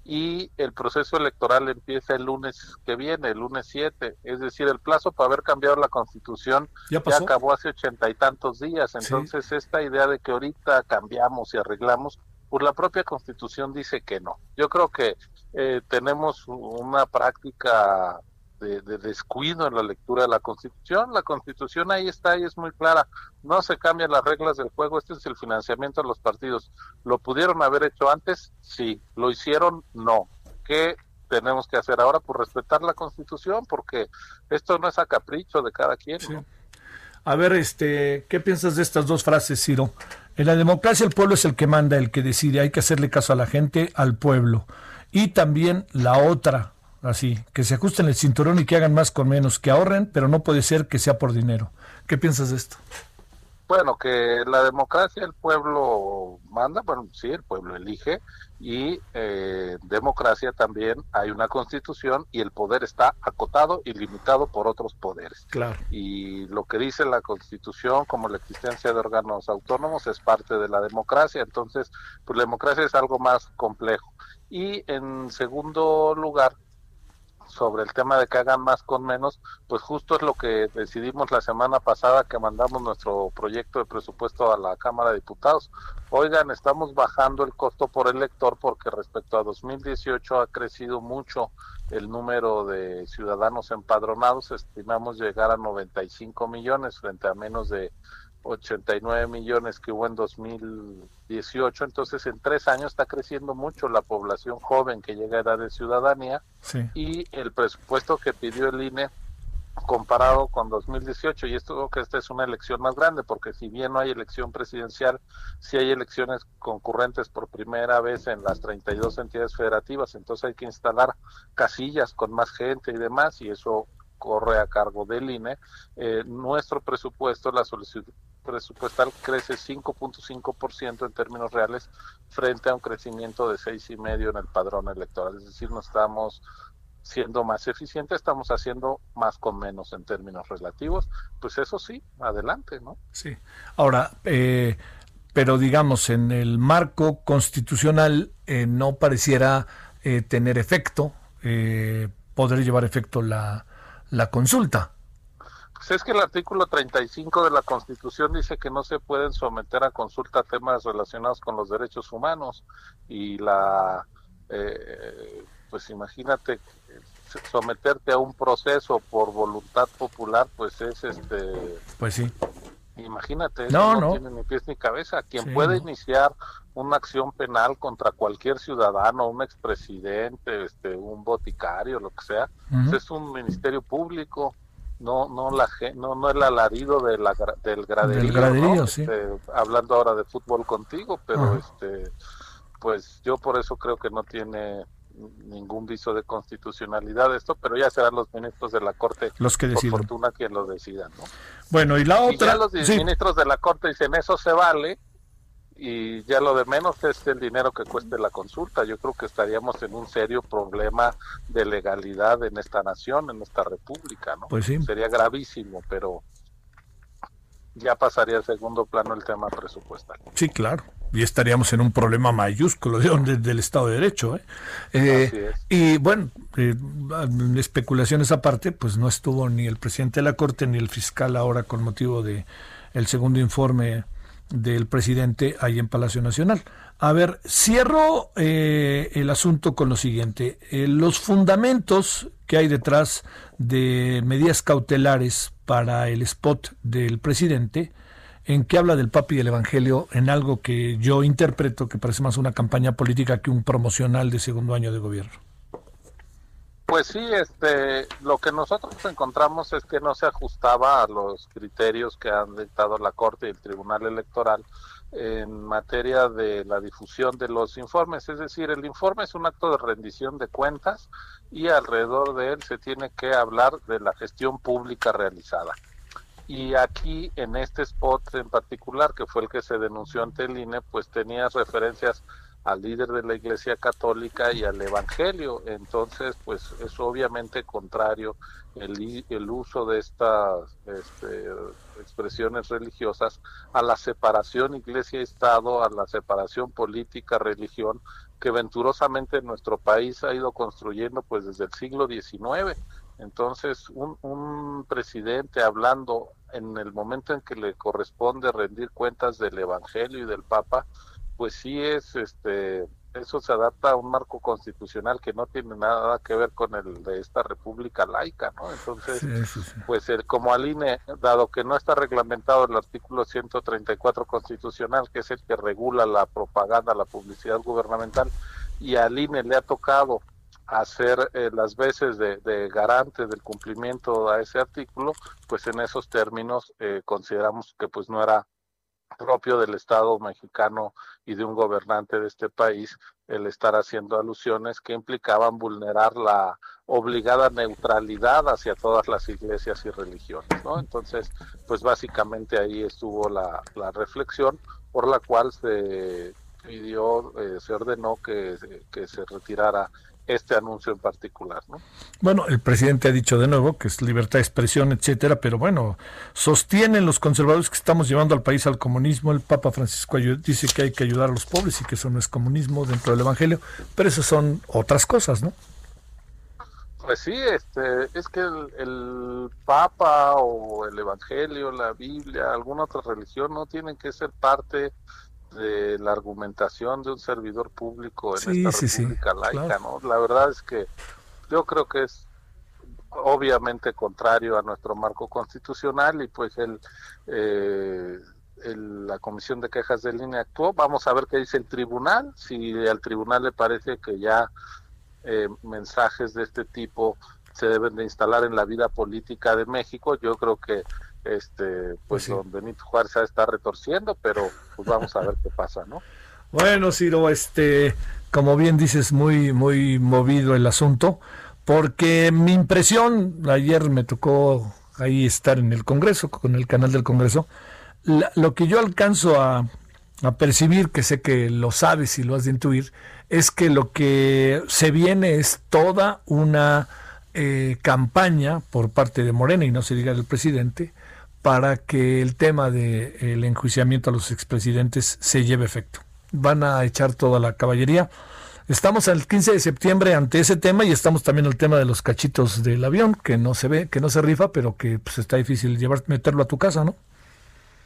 Y el proceso electoral empieza el lunes que viene, el lunes 7. Es decir, el plazo para haber cambiado la constitución ya, acabó hace ochenta y tantos días. Entonces, esta idea de que ahorita cambiamos y arreglamos, pues la propia constitución dice que no. Yo creo que eh, tenemos una práctica de, descuido en la lectura de la Constitución. La Constitución ahí está y es muy clara. No se cambian las reglas del juego. Este es el financiamiento de los partidos. ¿Lo pudieron haber hecho antes? Sí. ¿Lo hicieron? No. ¿Qué tenemos que hacer ahora? Pues respetar la Constitución, porque esto no es a capricho de cada quien. A ver, este, ¿qué piensas de estas dos frases, Ciro? En la democracia el pueblo es el que manda, el que decide. Hay que hacerle caso a la gente, al pueblo. Y también la otra, así, que se ajusten el cinturón y que hagan más con menos, que ahorren, pero no puede ser que sea por dinero. ¿Qué piensas de esto? Bueno, que la democracia el pueblo manda, bueno, sí, el pueblo elige y eh, democracia también hay una constitución y el poder está acotado y limitado por otros poderes. Claro. Y lo que dice la constitución como la existencia de órganos autónomos es parte de la democracia, entonces pues la democracia es algo más complejo. Y en segundo lugar, sobre el tema de que hagan más con menos, pues justo es lo que decidimos la semana pasada que mandamos nuestro proyecto de presupuesto a la Cámara de Diputados. Oigan, estamos bajando el costo por elector porque respecto a 2018 ha crecido mucho el número de ciudadanos empadronados, estimamos llegar a 95 millones frente a menos de 89 millones que hubo en 2018, entonces en tres años está creciendo mucho la población joven que llega a edad de ciudadanía y el presupuesto que pidió el INE comparado con 2018 y esto que esta es una elección más grande porque si bien no hay elección presidencial, si hay elecciones concurrentes por primera vez en las 32 entidades federativas, entonces hay que instalar casillas con más gente y demás y eso corre a cargo del INE. Eh, nuestro presupuesto, la solicitud presupuestal crece 5.5% en términos reales frente a un crecimiento de 6,5% en el padrón electoral. Es decir, no estamos siendo más eficientes, estamos haciendo más con menos en términos relativos. Pues eso sí, adelante, ¿no? Sí. Ahora, eh, pero digamos, en el marco constitucional eh, no pareciera eh, tener efecto, poder llevar efecto la, la consulta. Pues es que el artículo 35 de la Constitución dice que no se pueden someter a consulta temas relacionados con los derechos humanos y la eh, pues imagínate someterte a un proceso por voluntad popular, pues es este... Pues sí. Imagínate, no, no, no, tiene ni pies ni cabeza. Quien Sí, puede no. iniciar una acción penal contra cualquier ciudadano, un expresidente, este, un boticario, lo que sea, pues es un ministerio público, no, no la, no, no el alarido de la, del graderío. Del graderío, ¿no? sí. Este, hablando ahora de fútbol contigo, pero este, pues yo por eso creo que no tiene ningún viso de constitucionalidad esto, pero ya serán los ministros de la Corte, Los que por decidan. fortuna, quien lo decidan, ¿no? Bueno, y la Y otra. ya los sí. ministros de la Corte dicen eso se vale y ya lo de menos es el dinero que cueste la consulta. Yo creo que estaríamos en un serio problema de legalidad en esta nación, en esta república, ¿no? Pues sí. Sería gravísimo, pero ya pasaría al segundo plano el tema presupuestal. Sí, claro. Y estaríamos en un problema mayúsculo de del Estado de Derecho. ¿eh? Eh, Así es. y bueno, eh, especulaciones aparte, pues no estuvo ni el presidente de la Corte ni el fiscal ahora con motivo de el segundo informe del presidente ahí en Palacio Nacional. A ver, cierro eh, el asunto con lo siguiente. Eh, los fundamentos que hay detrás de medidas cautelares para el spot del presidente, en que habla del Papa y del Evangelio en algo que yo interpreto que parece más una campaña política que un promocional de segundo año de gobierno. Pues sí, este, lo que nosotros encontramos es que no se ajustaba a los criterios que han dictado la Corte y el Tribunal Electoral en materia de la difusión de los informes. Es decir, el informe es un acto de rendición de cuentas y alrededor de él se tiene que hablar de la gestión pública realizada. Y aquí, en este spot en particular, que fue el que se denunció ante el INE, pues tenía referencias al líder de la Iglesia Católica y al Evangelio. Entonces, pues es obviamente contrario el, el uso de estas este, expresiones religiosas a la separación Iglesia-Estado, a la separación política-religión que venturosamente nuestro país ha ido construyendo pues desde el siglo XIX. Entonces, un, un presidente hablando en el momento en que le corresponde rendir cuentas del Evangelio y del Papa, pues sí es, este, eso se adapta a un marco constitucional que no tiene nada que ver con el de esta república laica, ¿no? Entonces, Sí, sí, sí. pues el, como al INE, dado que no está reglamentado el artículo 134 constitucional, que es el que regula la propaganda, la publicidad gubernamental, y al INE le ha tocado hacer eh, las veces de, de garante del cumplimiento a ese artículo, pues en esos términos eh, consideramos que pues no era propio del Estado mexicano y de un gobernante de este país el estar haciendo alusiones que implicaban vulnerar la obligada neutralidad hacia todas las iglesias y religiones, ¿no? Entonces, pues básicamente ahí estuvo la, la reflexión por la cual se pidió, eh, se ordenó que, que se retirara este anuncio en particular, ¿no? Bueno, el presidente ha dicho de nuevo que es libertad de expresión, etcétera, pero bueno, sostienen los conservadores que estamos llevando al país al comunismo. El Papa Francisco dice que hay que ayudar a los pobres y que eso no es comunismo dentro del Evangelio, pero eso son otras cosas, ¿no? Pues sí, este, es que el, el Papa o el Evangelio, la Biblia, alguna otra religión no tienen que ser parte de la argumentación de un servidor público en Sí, esta sí, sí, república laica, claro. ¿no? La verdad es que yo creo que es obviamente contrario a nuestro marco constitucional y pues el, eh, el- la comisión de quejas de línea actuó. Vamos a ver qué dice el tribunal, si al tribunal le parece que ya eh, mensajes de este tipo se deben de instalar en la vida política de México. Yo creo que este Pues pues, sí. don Benito Juárez está retorciendo, pero pues vamos a ver qué pasa, ¿no? Bueno, Ciro, este, como bien dices, muy, muy movido el asunto, porque mi impresión, ayer me tocó ahí estar en el Congreso, con el canal del Congreso, la- lo que yo alcanzo a, a percibir, que sé que lo sabes y lo has de intuir, es que lo que se viene es toda una eh, campaña por parte de Morena, y no se diga del presidente, para que el tema del enjuiciamiento a los expresidentes se lleve efecto. Van a echar toda la caballería. Estamos al 15 de septiembre ante ese tema y estamos también al tema de los cachitos del avión, que no se ve, que no se rifa, pero que pues, está difícil llevar, meterlo a tu casa, ¿no?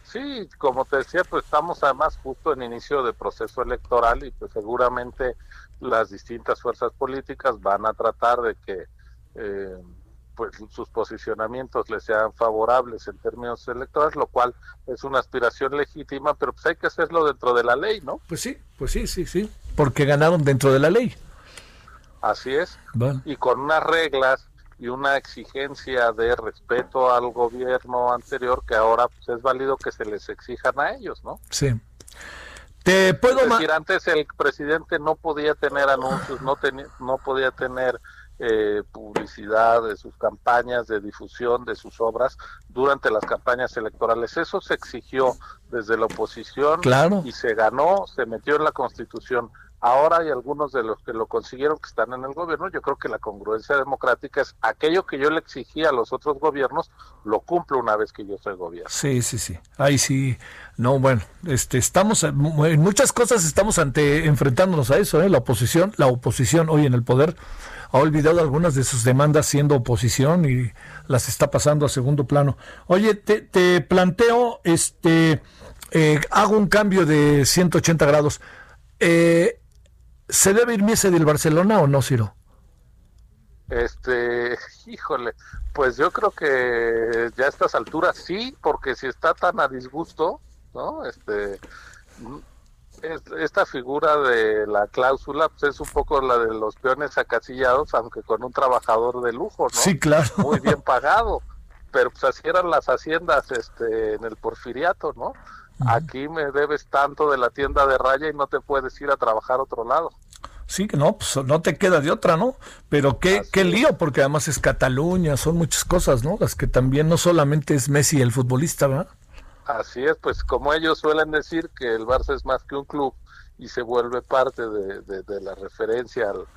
Sí, como te decía, pues estamos además justo en inicio de proceso electoral y pues seguramente las distintas fuerzas políticas van a tratar de que eh, pues sus posicionamientos les sean favorables en términos electorales, lo cual es una aspiración legítima, pero pues hay que hacerlo dentro de la ley, ¿no? Pues sí, pues sí, sí, sí, porque ganaron dentro de la ley. Así es. Y con unas reglas y una exigencia de respeto al gobierno anterior que ahora pues, es válido que se les exijan a ellos, ¿no? Sí. Te puedo es decir, antes el presidente no podía tener anuncios, no tenía, no podía tener eh, publicidad de sus campañas, de difusión de sus obras durante las campañas electorales. Eso se exigió desde la oposición claro. y se ganó, se metió en la Constitución. Ahora hay algunos de los que lo consiguieron que están en el gobierno. Yo creo que la congruencia democrática es aquello que yo le exigía a los otros gobiernos, lo cumplo una vez que yo soy gobierno. Sí, sí, sí. Ahí sí. No, bueno, este, estamos en muchas cosas estamos ante enfrentándonos a eso, ¿eh? La oposición, la oposición hoy en el poder ha olvidado algunas de sus demandas siendo oposición y las está pasando a segundo plano. Oye, te, te planteo, este, eh, hago un cambio de 180 grados. Eh, ¿Se debe ir Miese del Barcelona o no, Ciro? Este, híjole, pues yo creo que ya a estas alturas sí, porque si está tan a disgusto, ¿no? Este, esta figura de la cláusula pues es un poco la de los peones acasillados, aunque con un trabajador de lujo, ¿no? Sí, claro. Muy bien pagado, pero pues así eran las haciendas este, en el porfiriato, ¿no? Aquí me debes tanto de la tienda de raya y no te puedes ir a trabajar a otro lado. Sí, no, pues no te queda de otra, ¿no? Pero qué, qué lío, porque además es Cataluña, son muchas cosas, ¿no? Las que también no solamente es Messi el futbolista, ¿verdad? Así es, pues como ellos suelen decir que el Barça es más que un club y se vuelve parte de, la referencia al,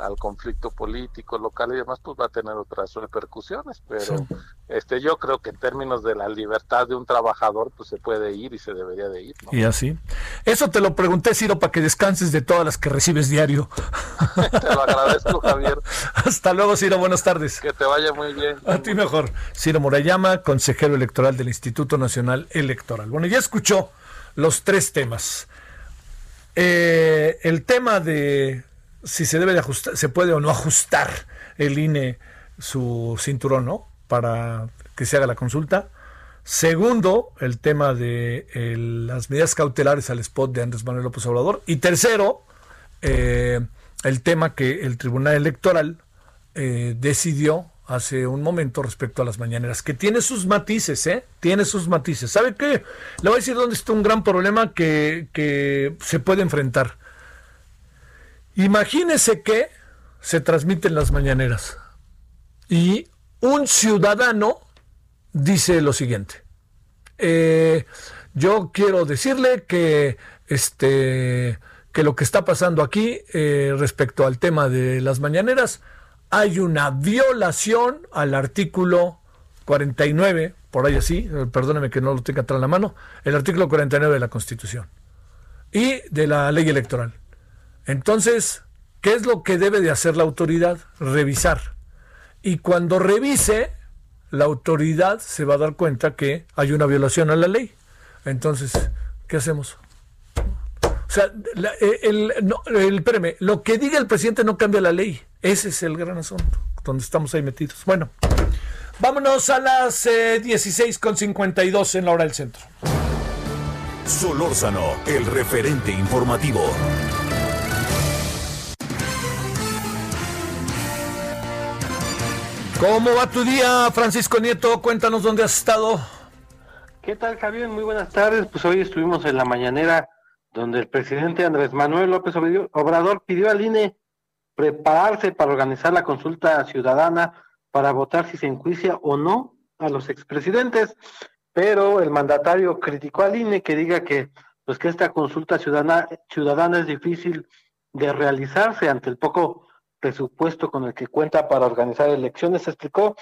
al, conflicto político local y demás, pues va a tener otras repercusiones. Pero este yo creo que en términos de la libertad de un trabajador, pues se puede ir y se debería de ir. Y así. Eso te lo pregunté, Ciro, para que descanses de todas las que recibes diario. te lo agradezco, Javier. Hasta luego, Ciro. Buenas tardes. Que te vaya muy bien. A ti mejor. Ciro Morayama, consejero electoral del Instituto Nacional Electoral. Bueno, ya escuchó los tres temas. Eh, el tema de si se debe de ajustar, se puede o no ajustar el INE su cinturón, ¿no? Para que se haga la consulta. Segundo, el tema de las medidas cautelares al spot de Andrés Manuel López Obrador. Y tercero, eh, el tema que el Tribunal Electoral eh, decidió hace un momento respecto a las mañaneras, que tiene sus matices, ¿eh? Tiene sus matices. ¿Sabe qué? Le voy a decir dónde está un gran problema que, que se puede enfrentar. Imagínese que se transmiten las mañaneras y un ciudadano dice lo siguiente. Eh, yo quiero decirle que este que lo que está pasando aquí eh, respecto al tema de las mañaneras hay una violación al artículo 49, por ahí así, eh, perdóneme que no lo tenga atrás la mano, el artículo 49 de la Constitución y de la ley electoral. Entonces, ¿qué es lo que debe de hacer la autoridad? Revisar. Y cuando revise, la autoridad se va a dar cuenta que hay una violación a la ley. Entonces, ¿qué hacemos? O sea, eh, el, el, espérame, lo que diga el presidente no cambia la ley. Ese es el gran asunto, donde estamos ahí metidos. Bueno, vámonos a las eh, 16.52 en la hora del centro. Solórzano, el referente informativo. ¿Cómo va tu día, Francisco Nieto? Cuéntanos dónde has estado. ¿Qué tal, Javier? Muy buenas tardes. Pues hoy estuvimos en la mañanera donde el presidente Andrés Manuel López Obrador pidió al INE prepararse para organizar la consulta ciudadana para votar si se enjuicia o no a los expresidentes, pero el mandatario criticó al INE que diga que pues que esta consulta ciudadana, ciudadana es difícil de realizarse ante el poco presupuesto con el que cuenta para organizar elecciones. Explicó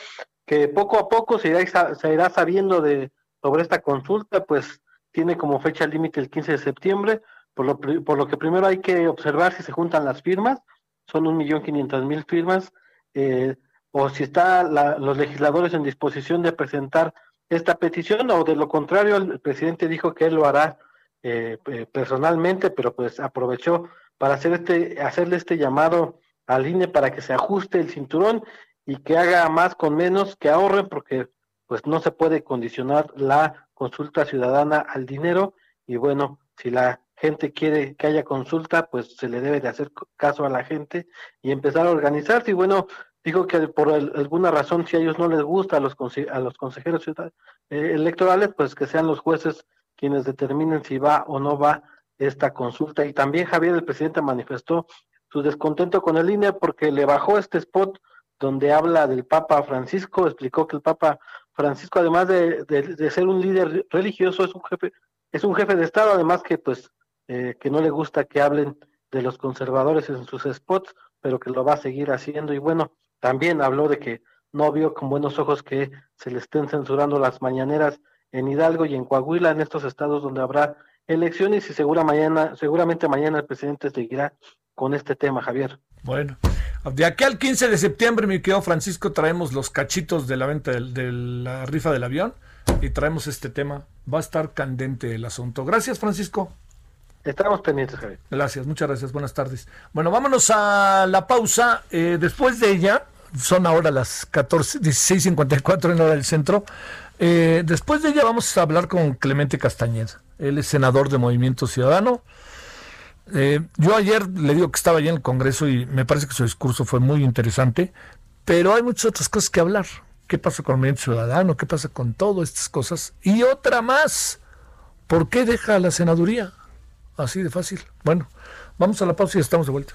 que poco a poco se irá, se irá sabiendo de sobre esta consulta, pues tiene como fecha límite el 15 de septiembre, por lo, por lo que primero hay que observar si se juntan las firmas, son un millón quinientas mil firmas, eh, o si están los legisladores en disposición de presentar esta petición o de lo contrario el presidente dijo que él lo hará eh, personalmente, pero pues aprovechó para hacer este, hacerle este llamado al INE para que se ajuste el cinturón y que haga más con menos, que ahorren, porque pues no se puede condicionar la consulta ciudadana al dinero y bueno, si la gente quiere que haya consulta, pues se le debe de hacer caso a la gente y empezar a organizarse. Y bueno, dijo que por alguna razón, si a ellos no les gusta a los, a los consejeros eh, electorales, pues que sean los jueces quienes determinen si va o no va esta consulta. Y también Javier, el presidente, manifestó su descontento con el INE porque le bajó este spot donde habla del Papa Francisco, explicó que el Papa Francisco, además de, de, ser un líder religioso, es un jefe, es un jefe de Estado, además que pues eh, que no le gusta que hablen de los conservadores en sus spots, pero que lo va a seguir haciendo. Y bueno, también habló de que no vio con buenos ojos que se le estén censurando las mañaneras en Hidalgo y en Coahuila, en estos estados donde habrá elecciones y segura mañana, seguramente mañana el presidente seguirá con este tema, Javier. Bueno, de aquí al 15 de septiembre, mi querido Francisco, traemos los cachitos de la venta de, la rifa del avión y traemos este tema. Va a estar candente el asunto. Gracias, Francisco. Estamos pendientes, Javier. Gracias, muchas gracias. Buenas tardes. Bueno, vámonos a la pausa. Eh, después de ella, son ahora las 14, 16.54 en hora del centro. Eh, después de ella vamos a hablar con Clemente Castañeda. Él es senador de Movimiento Ciudadano. Eh, yo ayer le digo que estaba allí en el Congreso y me parece que su discurso fue muy interesante, pero hay muchas otras cosas que hablar. ¿Qué pasa con el movimiento ciudadano? ¿Qué pasa con todas estas cosas? Y otra más, ¿por qué deja la senaduría? Así de fácil. Bueno, vamos a la pausa y estamos de vuelta.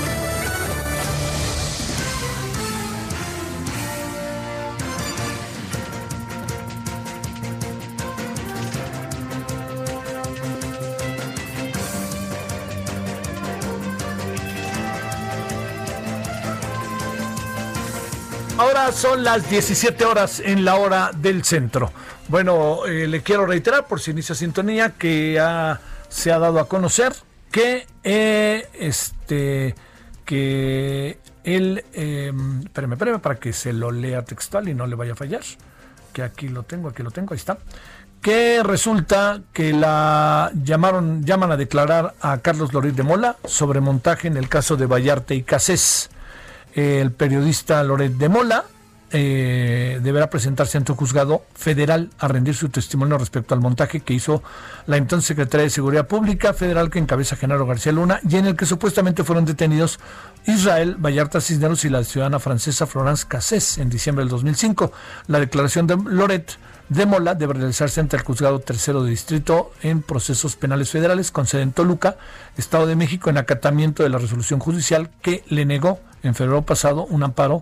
Son las 17 horas en la hora del centro. Bueno, eh, le quiero reiterar, por si inicia sintonía, que se ha dado a conocer que eh, este que él, eh, espérame, espérame, para que se lo lea textual y no le vaya a fallar, que aquí lo tengo, aquí lo tengo, ahí está, que resulta que la llamaron, llaman a declarar a Carlos Lorit de Mola sobre montaje en el caso de Vallarte y Casés. El periodista Loret de Mola eh, deberá presentarse ante un juzgado federal a rendir su testimonio respecto al montaje que hizo la entonces secretaria de Seguridad Pública federal que encabeza Genaro García Luna y en el que supuestamente fueron detenidos Israel Vallarta Cisneros y la ciudadana francesa Florence Cassés en diciembre del 2005. La declaración de Loret de Mola debe realizarse ante el juzgado tercero de distrito en procesos penales federales con sede en Toluca, Estado de México, en acatamiento de la resolución judicial que le negó en febrero pasado un amparo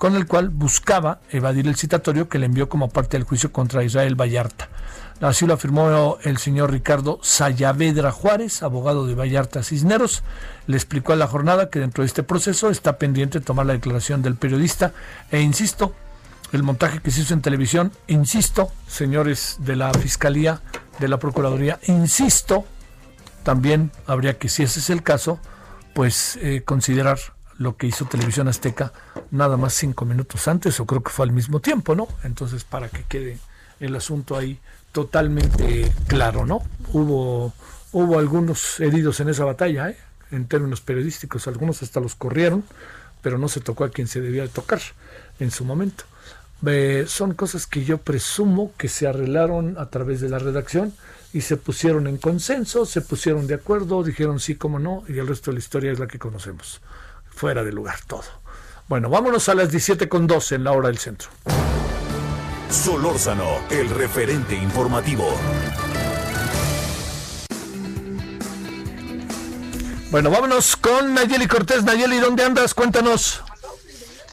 con el cual buscaba evadir el citatorio que le envió como parte del juicio contra Israel Vallarta. Así lo afirmó el señor Ricardo Sayavedra Juárez, abogado de Vallarta Cisneros. Le explicó a la jornada que dentro de este proceso está pendiente tomar la declaración del periodista e insisto, el montaje que se hizo en televisión, insisto, señores de la Fiscalía, de la Procuraduría, insisto, también habría que, si ese es el caso, pues eh, considerar lo que hizo Televisión Azteca nada más cinco minutos antes, o creo que fue al mismo tiempo, ¿no? Entonces, para que quede el asunto ahí totalmente claro, ¿no? Hubo, hubo algunos heridos en esa batalla, ¿eh? en términos periodísticos, algunos hasta los corrieron, pero no se tocó a quien se debía de tocar en su momento. Son cosas que yo presumo que se arreglaron a través de la redacción y se pusieron en consenso, se pusieron de acuerdo, dijeron sí como no, y el resto de la historia es la que conocemos fuera de lugar todo. Bueno, vámonos a las 17 con 12 en la hora del centro. Solórzano, el referente informativo. Bueno, vámonos con Nayeli Cortés. Nayeli, ¿dónde andas? Cuéntanos.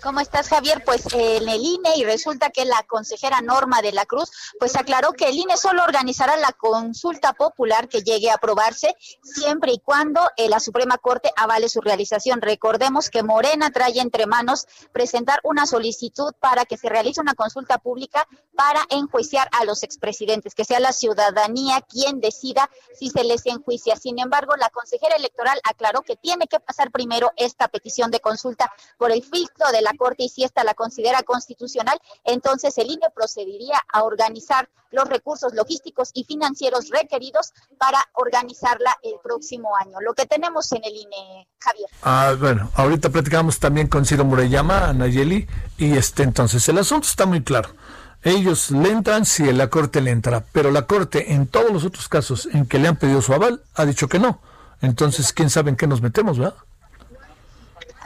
¿Cómo estás, Javier? Pues en el INE y resulta que la consejera Norma de la Cruz pues aclaró que el INE solo organizará la consulta popular que llegue a aprobarse siempre y cuando eh, la Suprema Corte avale su realización. Recordemos que Morena trae entre manos presentar una solicitud para que se realice una consulta pública para enjuiciar a los expresidentes, que sea la ciudadanía quien decida si se les enjuicia. Sin embargo, la consejera electoral aclaró que tiene que pasar primero esta petición de consulta por el filtro de la Corte y si esta la considera constitucional, entonces el INE procedería a organizar los recursos logísticos y financieros requeridos para organizarla el próximo año. Lo que tenemos en el INE, Javier. Ah, bueno, ahorita platicamos también con Ciro Murayama, Nayeli, y este entonces el asunto está muy claro. Ellos le entran si la Corte le entra, pero la Corte en todos los otros casos en que le han pedido su aval ha dicho que no. Entonces, ¿quién sabe en qué nos metemos, verdad?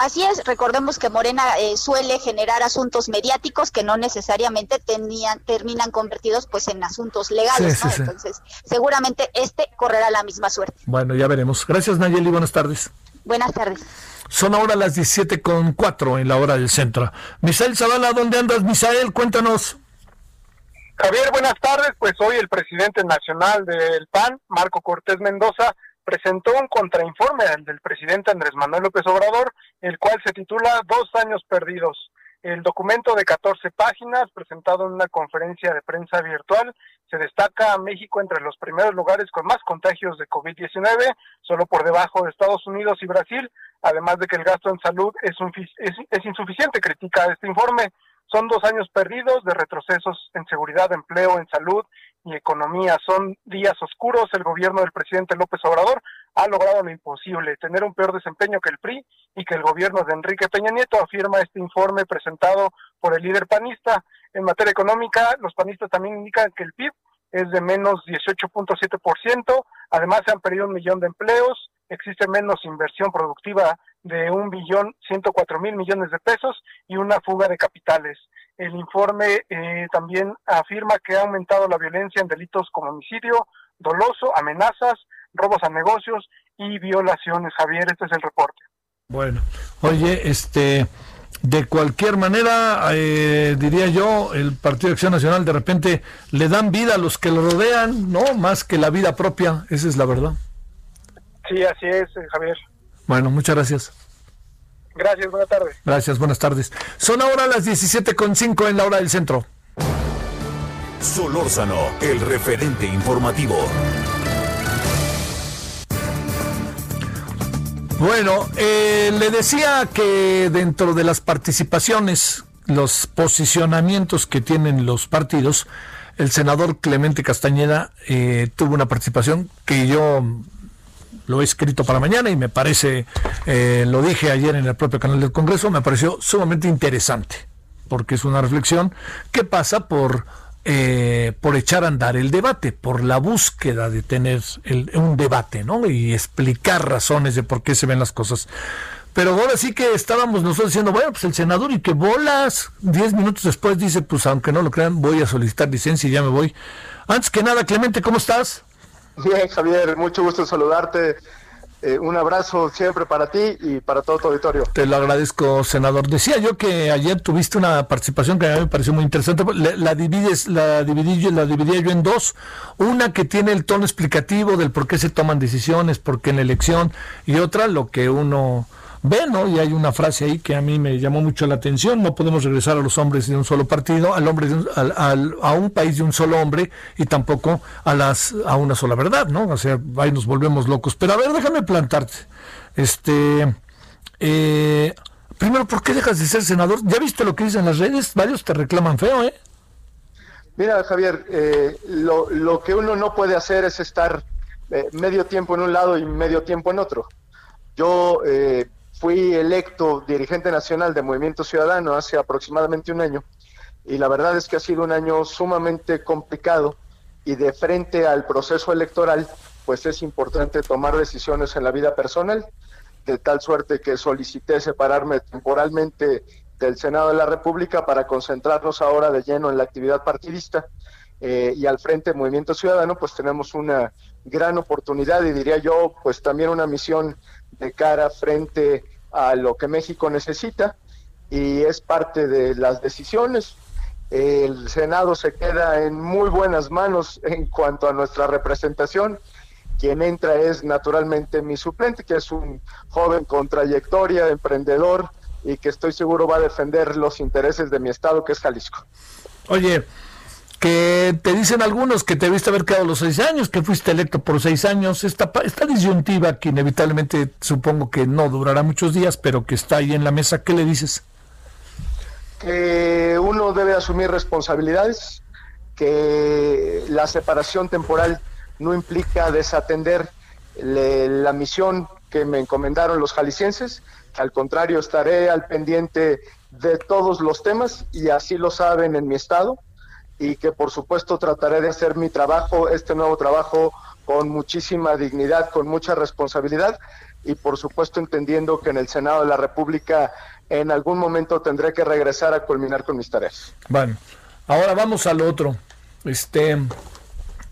Así es, recordemos que Morena eh, suele generar asuntos mediáticos que no necesariamente tenían, terminan convertidos pues en asuntos legales, Entonces, seguramente este correrá la misma suerte. Bueno, ya veremos. Gracias Nayeli, buenas tardes. Buenas tardes. Son ahora las 17 con 4 en la hora del centro. Misael Zavala, ¿dónde andas, Misael? Cuéntanos. Javier, buenas tardes. Pues hoy el presidente nacional del PAN, Marco Cortés Mendoza, presentó un contrainforme del presidente Andrés Manuel López Obrador, el cual se titula Dos años perdidos. El documento de 14 páginas, presentado en una conferencia de prensa virtual, se destaca a México entre los primeros lugares con más contagios de COVID-19, solo por debajo de Estados Unidos y Brasil, además de que el gasto en salud es, es, es insuficiente, critica este informe. Son dos años perdidos de retrocesos en seguridad, empleo, en salud y economía. Son días oscuros. El gobierno del presidente López Obrador ha logrado lo imposible, tener un peor desempeño que el PRI y que el gobierno de Enrique Peña Nieto, afirma este informe presentado por el líder panista. En materia económica, los panistas también indican que el PIB es de menos 18.7%. Además, se han perdido un millón de empleos, existe menos inversión productiva de un billón ciento cuatro mil millones de pesos y una fuga de capitales. El informe eh, también afirma que ha aumentado la violencia en delitos como homicidio, doloso, amenazas, robos a negocios y violaciones. Javier, este es el reporte. Bueno, oye, este, de cualquier manera, eh, diría yo, el Partido de Acción Nacional de repente le dan vida a los que lo rodean, ¿no? Más que la vida propia, esa es la verdad. Sí, así es, eh, Javier. Bueno, muchas gracias. Gracias, buenas tardes. Gracias, buenas tardes. Son ahora las 17.5 en la hora del centro. Solórzano, el referente informativo. Bueno, eh, le decía que dentro de las participaciones, los posicionamientos que tienen los partidos, el senador Clemente Castañeda eh, tuvo una participación que yo lo he escrito para mañana y me parece, eh, lo dije ayer en el propio canal del Congreso, me pareció sumamente interesante, porque es una reflexión que pasa por, eh, por echar a andar el debate, por la búsqueda de tener un debate, ¿no? Y explicar razones de por qué se ven las cosas. Pero ahora sí que estábamos nosotros diciendo, bueno, pues el senador y que bolas, diez minutos después dice, pues aunque no lo crean, voy a solicitar licencia y ya me voy. Antes que nada, Clemente, ¿cómo estás? Bien, Javier, mucho gusto saludarte. Eh, un abrazo siempre para ti y para todo tu auditorio. Te lo agradezco, senador. Decía yo que ayer tuviste una participación que a mí me pareció muy interesante. La, divides, la dividí, la dividí yo en dos. Una que tiene el tono explicativo del por qué se toman decisiones, por qué en la elección, y otra lo que uno ve, ¿no? Y hay una frase ahí que a mí me llamó mucho la atención, no podemos regresar a los hombres de un solo partido, al hombre al, a un país de un solo hombre y tampoco a las a una sola verdad, ¿no? O sea, ahí nos volvemos locos. Pero a ver, déjame plantarte. Este eh, primero, ¿por qué dejas de ser senador? ¿Ya viste lo que dicen las redes? Varios te reclaman feo, ¿eh? Mira, Javier, eh, lo, lo, que uno no puede hacer es estar eh, medio tiempo en un lado y medio tiempo en otro. Yo eh, fui electo dirigente nacional de Movimiento Ciudadano hace aproximadamente un año y la verdad es que ha sido un año sumamente complicado y de frente al proceso electoral pues es importante tomar decisiones en la vida personal de tal suerte que solicité separarme temporalmente del Senado de la República para concentrarnos ahora de lleno en la actividad partidista eh, y al frente Movimiento Ciudadano pues tenemos una gran oportunidad y diría yo pues también una misión de cara frente a lo que México necesita y es parte de las decisiones. El Senado se queda en muy buenas manos en cuanto a nuestra representación. Quien entra es naturalmente mi suplente, que es un joven con trayectoria, emprendedor y que estoy seguro va a defender los intereses de mi estado, que es Jalisco. Oye, que te dicen algunos que te viste haber quedado los seis años, que fuiste electo por seis años, esta, esta disyuntiva que inevitablemente supongo que no durará muchos días, pero que está ahí en la mesa, ¿qué le dices? Que uno debe asumir responsabilidades, que la separación temporal no implica desatender la misión que me encomendaron los jaliscienses, al contrario estaré al pendiente de todos los temas y así lo saben en mi estado y que por supuesto trataré de hacer mi trabajo, este nuevo trabajo con muchísima dignidad, con mucha responsabilidad y por supuesto entendiendo que en el Senado de la República en algún momento tendré que regresar a culminar con mis tareas. Bueno, ahora vamos al otro. Este,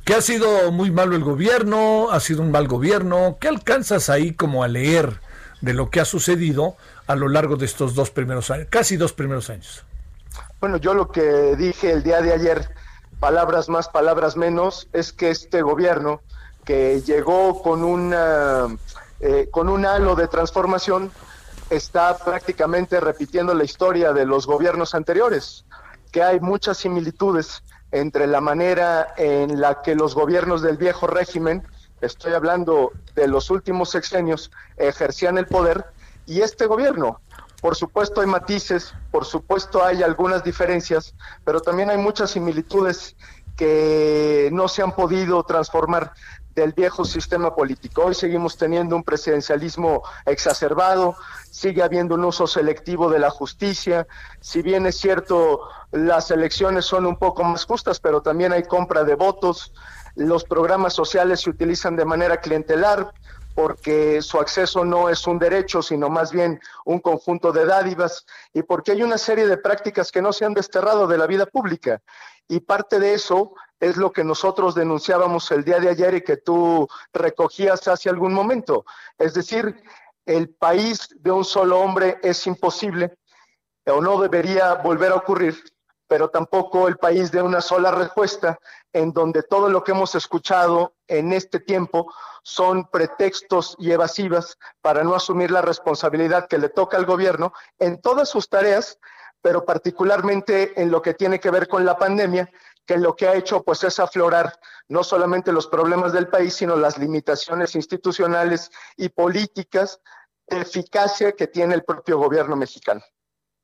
que ha sido muy malo el gobierno, ha sido un mal gobierno. ¿Qué alcanzas ahí como a leer de lo que ha sucedido a lo largo de estos dos primeros años, casi dos primeros años? Bueno, yo lo que dije el día de ayer, palabras más, palabras menos, es que este gobierno que llegó con una eh, con un halo de transformación está prácticamente repitiendo la historia de los gobiernos anteriores, que hay muchas similitudes entre la manera en la que los gobiernos del viejo régimen, estoy hablando de los últimos sexenios, ejercían el poder y este gobierno. Por supuesto hay matices, por supuesto hay algunas diferencias, pero también hay muchas similitudes que no se han podido transformar del viejo sistema político. Hoy seguimos teniendo un presidencialismo exacerbado, sigue habiendo un uso selectivo de la justicia, si bien es cierto las elecciones son un poco más justas, pero también hay compra de votos, los programas sociales se utilizan de manera clientelar porque su acceso no es un derecho, sino más bien un conjunto de dádivas, y porque hay una serie de prácticas que no se han desterrado de la vida pública. Y parte de eso es lo que nosotros denunciábamos el día de ayer y que tú recogías hace algún momento. Es decir, el país de un solo hombre es imposible o no debería volver a ocurrir, pero tampoco el país de una sola respuesta, en donde todo lo que hemos escuchado en este tiempo son pretextos y evasivas para no asumir la responsabilidad que le toca al gobierno en todas sus tareas, pero particularmente en lo que tiene que ver con la pandemia, que lo que ha hecho pues es aflorar no solamente los problemas del país, sino las limitaciones institucionales y políticas de eficacia que tiene el propio gobierno mexicano.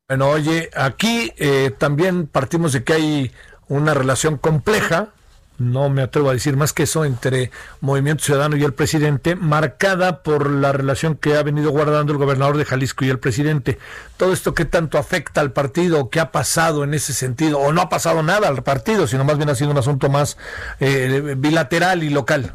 Bueno, oye, aquí eh, también partimos de que hay una relación compleja no me atrevo a decir más que eso, entre Movimiento Ciudadano y el presidente, marcada por la relación que ha venido guardando el gobernador de Jalisco y el presidente. Todo esto qué tanto afecta al partido, qué ha pasado en ese sentido, o no ha pasado nada al partido, sino más bien ha sido un asunto más eh, bilateral y local.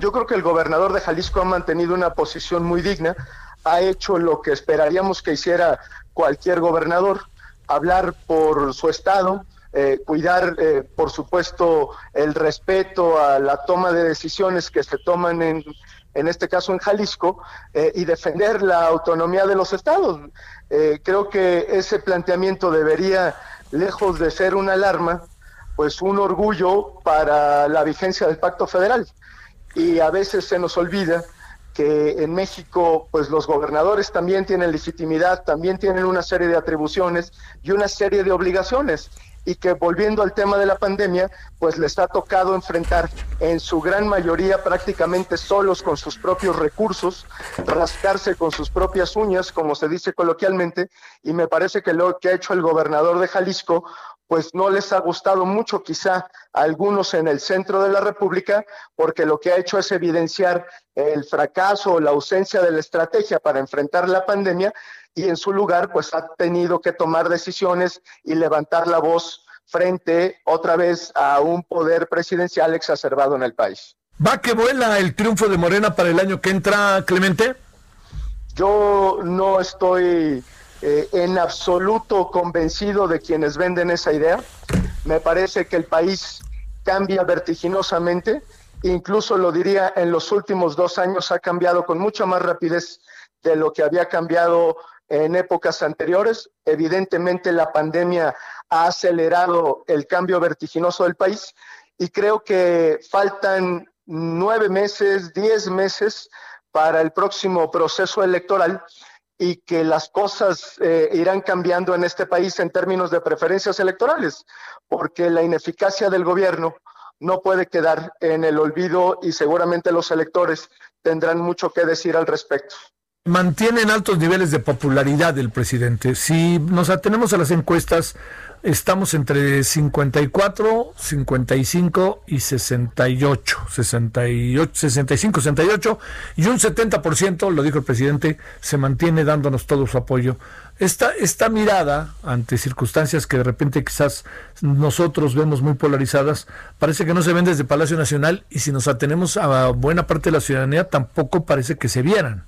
yo creo que el gobernador de Jalisco ha mantenido una posición muy digna, ha hecho lo que esperaríamos que hiciera cualquier gobernador, hablar por su estado, eh, cuidar, eh, por supuesto, el respeto a la toma de decisiones que se toman en, en este caso en Jalisco, eh, y defender la autonomía de los estados. creo que ese planteamiento debería, lejos de ser una alarma, pues un orgullo para la vigencia del pacto federal. Y a veces se nos olvida que en México pues los gobernadores también tienen legitimidad, también tienen una serie de atribuciones y una serie de obligaciones y que volviendo al tema de la pandemia, pues les ha tocado enfrentar en su gran mayoría prácticamente solos con sus propios recursos, rascarse con sus propias uñas, como se dice coloquialmente, y me parece que lo que ha hecho el gobernador de Jalisco pues no les ha gustado mucho quizá a algunos en el centro de la República, porque lo que ha hecho es evidenciar el fracaso o la ausencia de la estrategia para enfrentar la pandemia y en su lugar pues ha tenido que tomar decisiones y levantar la voz frente otra vez a un poder presidencial exacerbado en el país. ¿Va que vuela el triunfo de Morena para el año que entra, Clemente? Yo no estoy eh, en absoluto convencido de quienes venden esa idea. Me parece que el país cambia vertiginosamente, incluso lo diría en los últimos dos años ha cambiado con mucha más rapidez de lo que había cambiado en épocas anteriores. Evidentemente la pandemia ha acelerado el cambio vertiginoso del país y creo que faltan nueve meses, diez meses para el próximo proceso electoral y que las cosas eh, irán cambiando en este país en términos de preferencias electorales, porque la ineficacia del gobierno no puede quedar en el olvido y seguramente los electores tendrán mucho que decir al respecto. Mantienen altos niveles de popularidad el presidente. Si nos atenemos a las encuestas, estamos entre 54, 55 y 68, 68 65, 68 y un 70%, lo dijo el presidente, se mantiene dándonos todo su apoyo. Esta, esta mirada ante circunstancias que de repente quizás nosotros vemos muy polarizadas, parece que no se ven desde Palacio Nacional y si nos atenemos a buena parte de la ciudadanía tampoco parece que se vieran.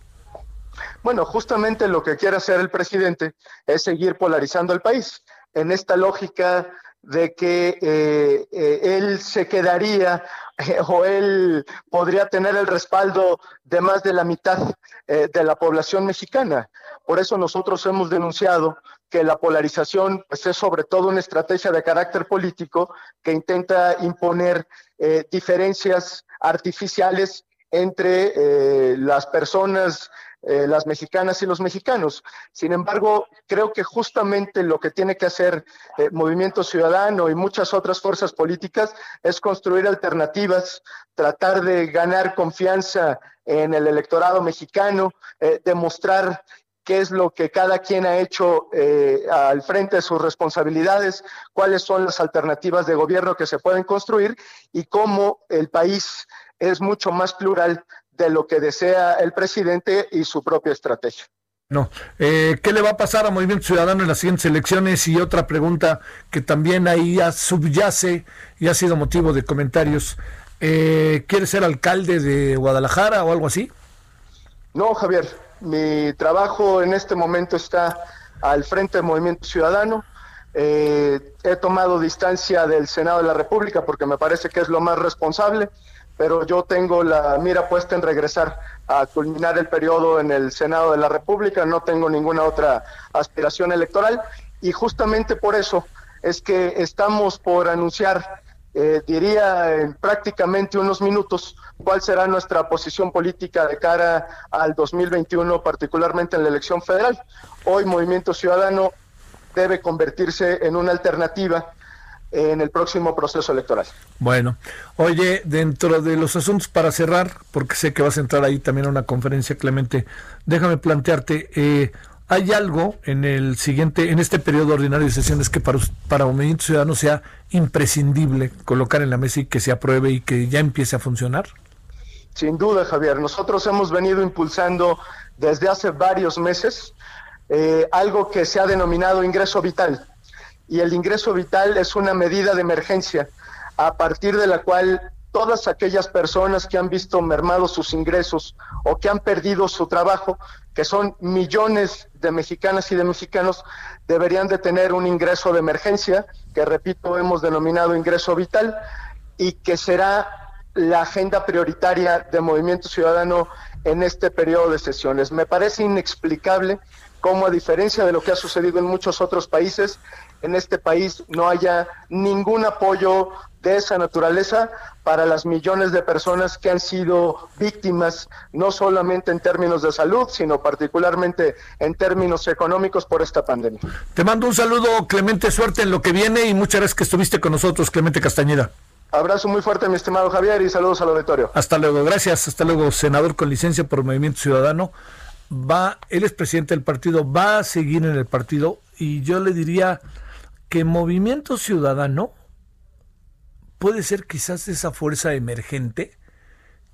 Bueno, justamente lo que quiere hacer el presidente es seguir polarizando el país en esta lógica de que eh, eh, él se quedaría eh, o él podría tener el respaldo de más de la mitad de la población mexicana. Por eso nosotros hemos denunciado que la polarización pues, es sobre todo una estrategia de carácter político que intenta imponer diferencias artificiales entre las personas eh, las mexicanas y los mexicanos. Sin embargo, creo que justamente lo que tiene que hacer eh, Movimiento Ciudadano y muchas otras fuerzas políticas es construir alternativas, tratar de ganar confianza en el electorado mexicano, eh, demostrar qué es lo que cada quien ha hecho al frente de sus responsabilidades, cuáles son las alternativas de gobierno que se pueden construir y cómo el país es mucho más plural de lo que desea el presidente y su propia estrategia. No. Eh, ¿Qué le va a pasar a Movimiento Ciudadano en las siguientes elecciones? Y otra pregunta que también ahí subyace y ha sido motivo de comentarios. Eh, ¿Quiere ser alcalde de Guadalajara o algo así? No, Javier. Mi trabajo en este momento está al frente del Movimiento Ciudadano. Eh, he tomado distancia del Senado de la República porque me parece que es lo más responsable pero yo tengo la mira puesta en regresar a culminar el periodo en el Senado de la República, no tengo ninguna otra aspiración electoral y justamente por eso es que estamos por anunciar, eh, diría en prácticamente unos minutos, cuál será nuestra posición política de cara al 2021, particularmente en la elección federal. Hoy Movimiento Ciudadano debe convertirse en una alternativa en el próximo proceso electoral. Bueno, oye, dentro de los asuntos para cerrar, porque sé que vas a entrar ahí también a una conferencia, Clemente, déjame plantearte, eh, ¿hay algo en el siguiente, en este periodo ordinario de sesiones que para, para Movimiento Ciudadano sea imprescindible colocar en la mesa y que se apruebe y que ya empiece a funcionar? Sin duda, Javier. Nosotros hemos venido impulsando desde hace varios meses eh, algo que se ha denominado ingreso vital y el ingreso vital es una medida de emergencia a partir de la cual todas aquellas personas que han visto mermados sus ingresos o que han perdido su trabajo, que son millones de mexicanas y de mexicanos, deberían de tener un ingreso de emergencia, que repito, hemos denominado ingreso vital, y que será la agenda prioritaria de Movimiento Ciudadano en este periodo de sesiones. Me parece inexplicable cómo, a diferencia de lo que ha sucedido en muchos otros países, en este país no haya ningún apoyo de esa naturaleza para las millones de personas que han sido víctimas, no solamente en términos de salud, sino particularmente en términos económicos por esta pandemia. Te mando un saludo, Clemente, suerte en lo que viene y muchas gracias que estuviste con nosotros, Clemente Castañeda. Abrazo muy fuerte, mi estimado Javier, y saludos al auditorio. Hasta luego, gracias. Hasta luego, senador con licencia por Movimiento Ciudadano. Va, él es presidente del partido, va a seguir en el partido y yo le diría, que Movimiento Ciudadano puede ser quizás esa fuerza emergente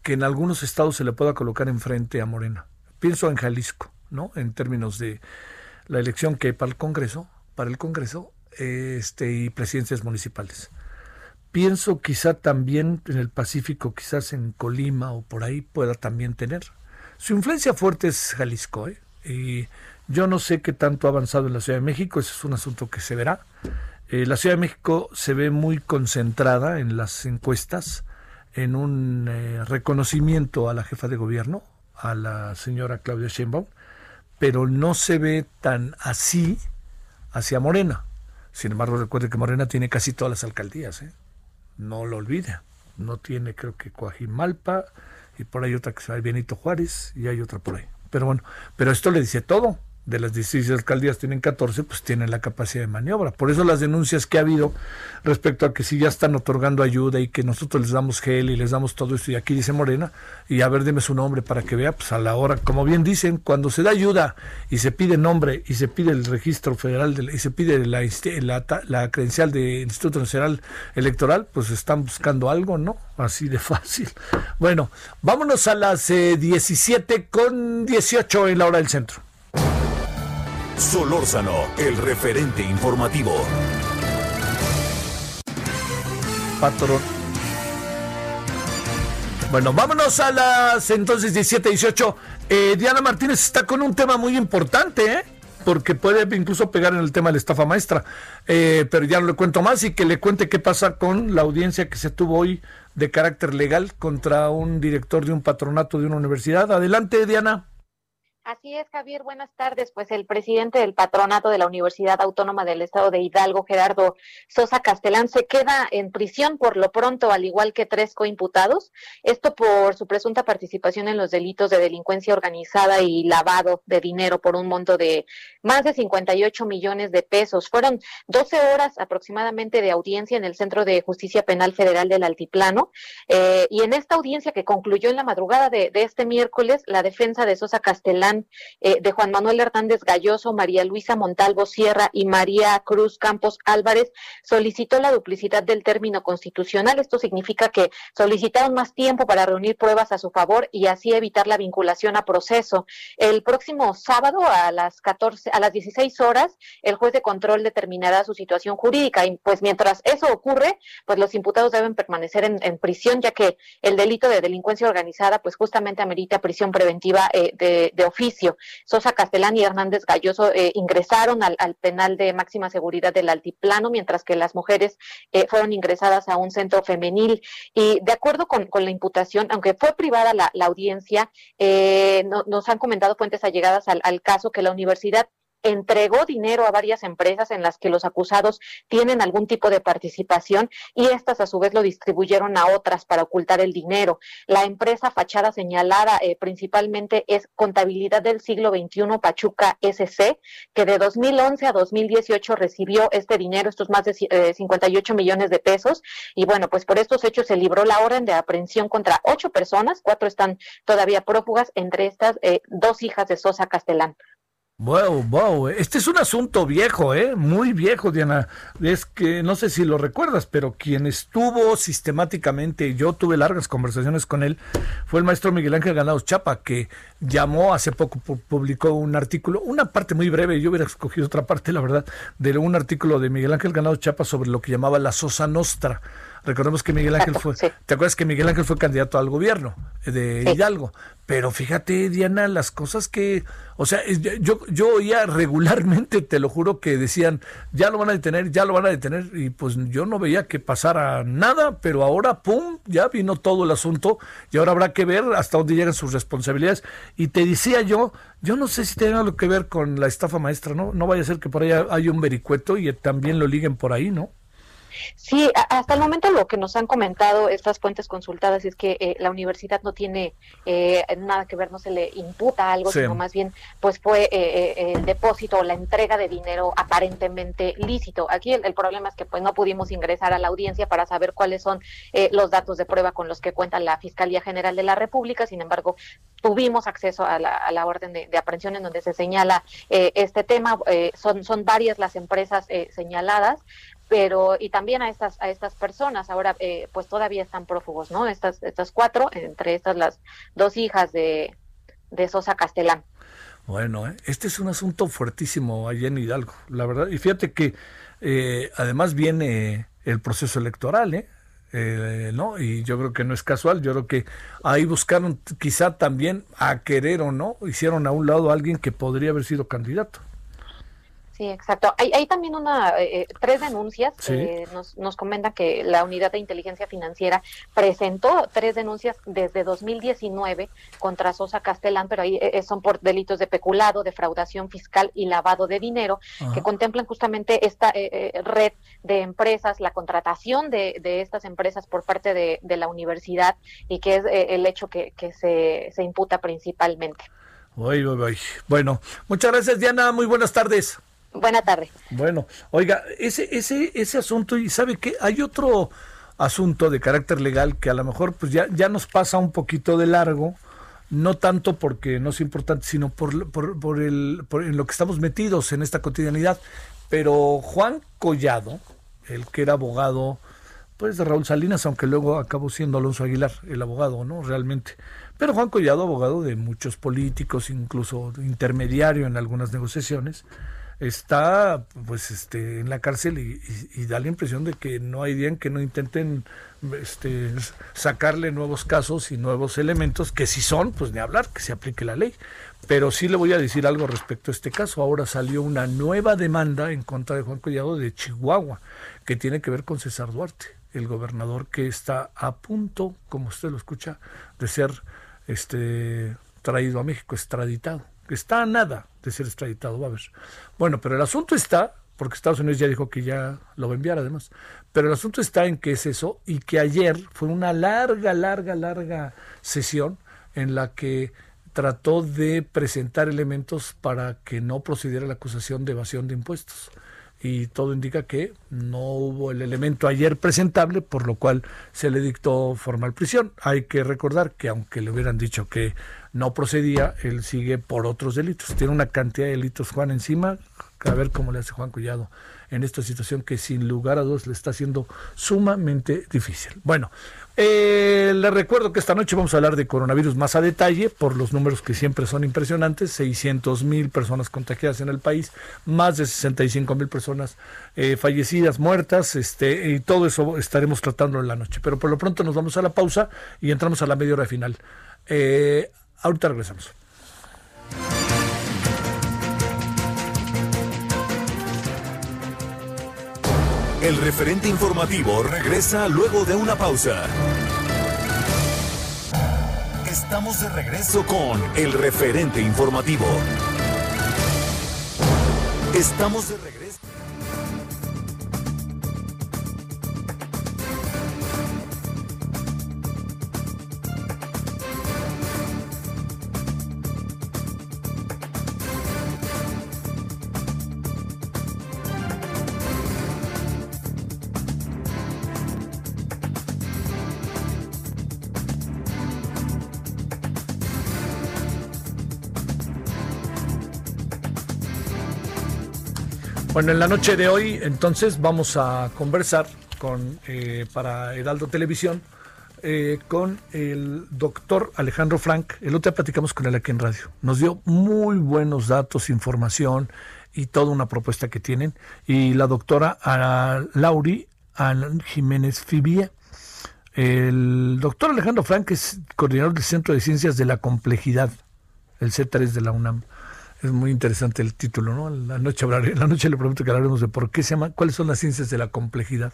que en algunos estados se le pueda colocar enfrente a Morena. Pienso en Jalisco, ¿no? En términos de la elección que hay para el Congreso, para el Congreso, este y presidencias municipales. Pienso quizá también en el Pacífico, quizás en Colima o por ahí pueda también tener. Su influencia fuerte es Jalisco, ¿eh? Y yo no sé qué tanto ha avanzado en la Ciudad de México, ese es un asunto que se verá. Eh, la Ciudad de México se ve muy concentrada en las encuestas, en un eh, reconocimiento a la jefa de gobierno, a la señora Claudia Sheinbaum, pero no se ve tan así hacia Morena. Sin embargo, recuerde que Morena tiene casi todas las alcaldías, ¿eh? no lo olvide. No tiene, creo que Coajimalpa, y por ahí otra que se llama Benito Juárez, y hay otra por ahí. Pero bueno, pero esto le dice todo de las 16 alcaldías tienen 14, pues tienen la capacidad de maniobra. Por eso las denuncias que ha habido respecto a que si ya están otorgando ayuda y que nosotros les damos gel y les damos todo esto, y aquí dice Morena, y a ver, deme su nombre para que vea, pues a la hora, como bien dicen, cuando se da ayuda y se pide nombre y se pide el registro federal de, y se pide la, la, la credencial del Instituto Nacional Electoral, pues están buscando algo, ¿no? Así de fácil. Bueno, vámonos a las 17 eh, con 18 en la hora del centro. Solórzano, el referente informativo. Patrón. Bueno, vámonos a las entonces 17, 18. Eh, Diana Martínez está con un tema muy importante, ¿eh? porque puede incluso pegar en el tema de la estafa maestra. Eh, pero ya no le cuento más y que le cuente qué pasa con la audiencia que se tuvo hoy de carácter legal contra un director de un patronato de una universidad. Adelante, Diana. Así es, Javier. Buenas tardes. Pues el presidente del patronato de la Universidad Autónoma del Estado de Hidalgo, Gerardo Sosa Castelán, se queda en prisión por lo pronto, al igual que tres coimputados. Esto por su presunta participación en los delitos de delincuencia organizada y lavado de dinero por un monto de más de 58 millones de pesos. Fueron 12 horas aproximadamente de audiencia en el Centro de Justicia Penal Federal del Altiplano. Eh, y en esta audiencia que concluyó en la madrugada de este miércoles, la defensa de Sosa Eh, de Juan Manuel Hernández Galloso, María Luisa Montalvo Sierra y María Cruz Campos Álvarez solicitó la duplicidad del término constitucional. Esto significa que solicitaron más tiempo para reunir pruebas a su favor y así evitar la vinculación a proceso. El próximo sábado a las 14, a las 16 horas, el juez de control determinará su situación jurídica y pues mientras eso ocurre, pues los imputados deben permanecer en, prisión ya que el delito de delincuencia organizada pues justamente amerita prisión preventiva eh, de oficio Sosa Castellán y Hernández Galloso eh, ingresaron al, penal de máxima seguridad del Altiplano, mientras que las mujeres eh, fueron ingresadas a un centro femenil. Y de acuerdo con, la imputación, aunque fue privada la, audiencia, eh, nos han comentado fuentes allegadas al caso que la universidad entregó dinero a varias empresas en las que los acusados tienen algún tipo de participación y estas a su vez lo distribuyeron a otras para ocultar el dinero. La empresa fachada señalada eh, principalmente es Contabilidad del Siglo XXI Pachuca SC, que de 2011 a 2018 recibió este dinero, estos más de 58 eh, millones de pesos. Y bueno, pues por estos hechos se libró la orden de aprehensión contra ocho personas, cuatro están todavía prófugas, entre estas eh, dos hijas de Sosa Castelán. Wow, wow, este es un asunto viejo, ¿eh? Muy viejo, Diana. Es que no sé si lo recuerdas, pero quien estuvo sistemáticamente, yo tuve largas conversaciones con él, fue el maestro Miguel Ángel Ganados Chapa, que llamó hace poco, publicó un artículo, una parte muy breve, yo hubiera escogido otra parte, la verdad, de un artículo de Miguel Ángel Ganados Chapa sobre lo que llamaba la Sosa Nostra Recordemos que Miguel Ángel fue, ¿te acuerdas que Miguel Ángel fue candidato al gobierno de Hidalgo? Pero fíjate, Diana, las cosas que, o sea, yo, yo oía regularmente, te lo juro, que decían, ya lo van a detener, ya lo van a detener, y pues yo no veía que pasara nada, pero ahora, ¡pum!, ya vino todo el asunto, y ahora habrá que ver hasta dónde llegan sus responsabilidades. Y te decía yo, yo no sé si tiene algo que ver con la estafa maestra, ¿no? No vaya a ser que por ahí haya un vericueto y también lo liguen por ahí, ¿no? Sí, hasta el momento lo que nos han comentado estas fuentes consultadas es que eh, la universidad no tiene eh, nada que ver, no se le imputa algo, sino más bien pues fue eh, el depósito o la entrega de dinero aparentemente lícito. Aquí el, problema es que pues no pudimos ingresar a la audiencia para saber cuáles son los datos de prueba con los que cuenta la Fiscalía General de la República, sin embargo tuvimos acceso a la, orden de, aprehensión en donde se señala este tema, son, son varias las empresas señaladas, pero y también a estas a estas personas ahora eh, pues todavía están prófugos no estas estas cuatro entre estas las dos hijas de, de Sosa Castelán bueno ¿eh? este es un asunto fuertísimo allá en Hidalgo la verdad y fíjate que eh, además viene el proceso electoral eh ¿no? Y yo creo que no es casual, yo creo que ahí buscaron quizá también a querer o no, hicieron a un lado a alguien que podría haber sido candidato. Sí, exacto. Hay, hay también una eh, eh, tres denuncias. Eh, nos, nos comenta que la unidad de inteligencia financiera presentó tres denuncias desde 2019 contra Sosa Castellán, pero ahí son por delitos de peculado, defraudación fiscal y lavado de dinero, que contemplan justamente esta red de empresas, la contratación de, de estas empresas por parte de, de, la universidad y que es el hecho que, que se, se imputa principalmente. Bueno, muchas gracias Diana, muy buenas tardes. Buena tarde. Bueno, oiga, ese, ese, ese asunto, y sabe que hay otro asunto de carácter legal que a lo mejor pues ya, ya nos pasa un poquito de largo, no tanto porque no es importante, sino por, por, por, el, por en lo que estamos metidos en esta cotidianidad. Pero Juan Collado, el que era abogado, pues de Raúl Salinas, aunque luego acabó siendo Alonso Aguilar, el abogado, ¿no? Realmente. Pero Juan Collado, abogado de muchos políticos, incluso intermediario en algunas negociaciones, está pues este en la cárcel y, da la impresión de que no hay día en que no intenten este sacarle nuevos casos y nuevos elementos que si son pues ni hablar que se aplique la ley. Pero sí le voy a decir algo respecto a este caso. Ahora salió una nueva demanda en contra de Juan Collado de Chihuahua que tiene que ver con César Duarte el gobernador que está a punto como usted lo escucha de ser este traído a México extraditado. Está a nada de ser extraditado, va a ver. Bueno, pero el asunto está, porque Estados Unidos ya dijo que ya lo va a enviar además, pero el asunto está en que es eso y que ayer fue una larga, larga, larga sesión en la que trató de presentar elementos para que no procediera la acusación de evasión de impuestos. Y todo indica que no hubo el elemento ayer presentable, por lo cual se le dictó formal prisión. Hay que recordar que aunque le hubieran dicho que no procedía, él sigue por otros delitos. Tiene una cantidad de delitos Juan encima, a ver cómo le hace Juan Collado en esta situación que sin lugar a dudas le está haciendo sumamente difícil. Bueno, eh, le recuerdo que esta noche vamos a hablar de coronavirus más a detalle por los números que siempre son impresionantes, 600 mil personas contagiadas en el país, más de 65 mil personas eh, fallecidas, muertas, este, y todo eso estaremos tratando en la noche. Pero por lo pronto nos vamos a la pausa y entramos a la media hora final. Eh, Ahorita regresamos. El referente informativo regresa luego de una pausa. Estamos de regreso con el referente informativo. Estamos de regreso. Bueno, en la noche de hoy, entonces, vamos a conversar con eh, para Heraldo Televisión eh, con el doctor Alejandro Frank. El otro día platicamos con él aquí en radio. Nos dio muy buenos datos, información y toda una propuesta que tienen. Y la doctora Lauri Jiménez Fibie. El doctor Alejandro Frank es coordinador del Centro de Ciencias de la Complejidad, el C3 de la UNAM. Es muy interesante el título, ¿no? La noche, la noche le prometo que hablaremos de por qué se llama, cuáles son las ciencias de la complejidad.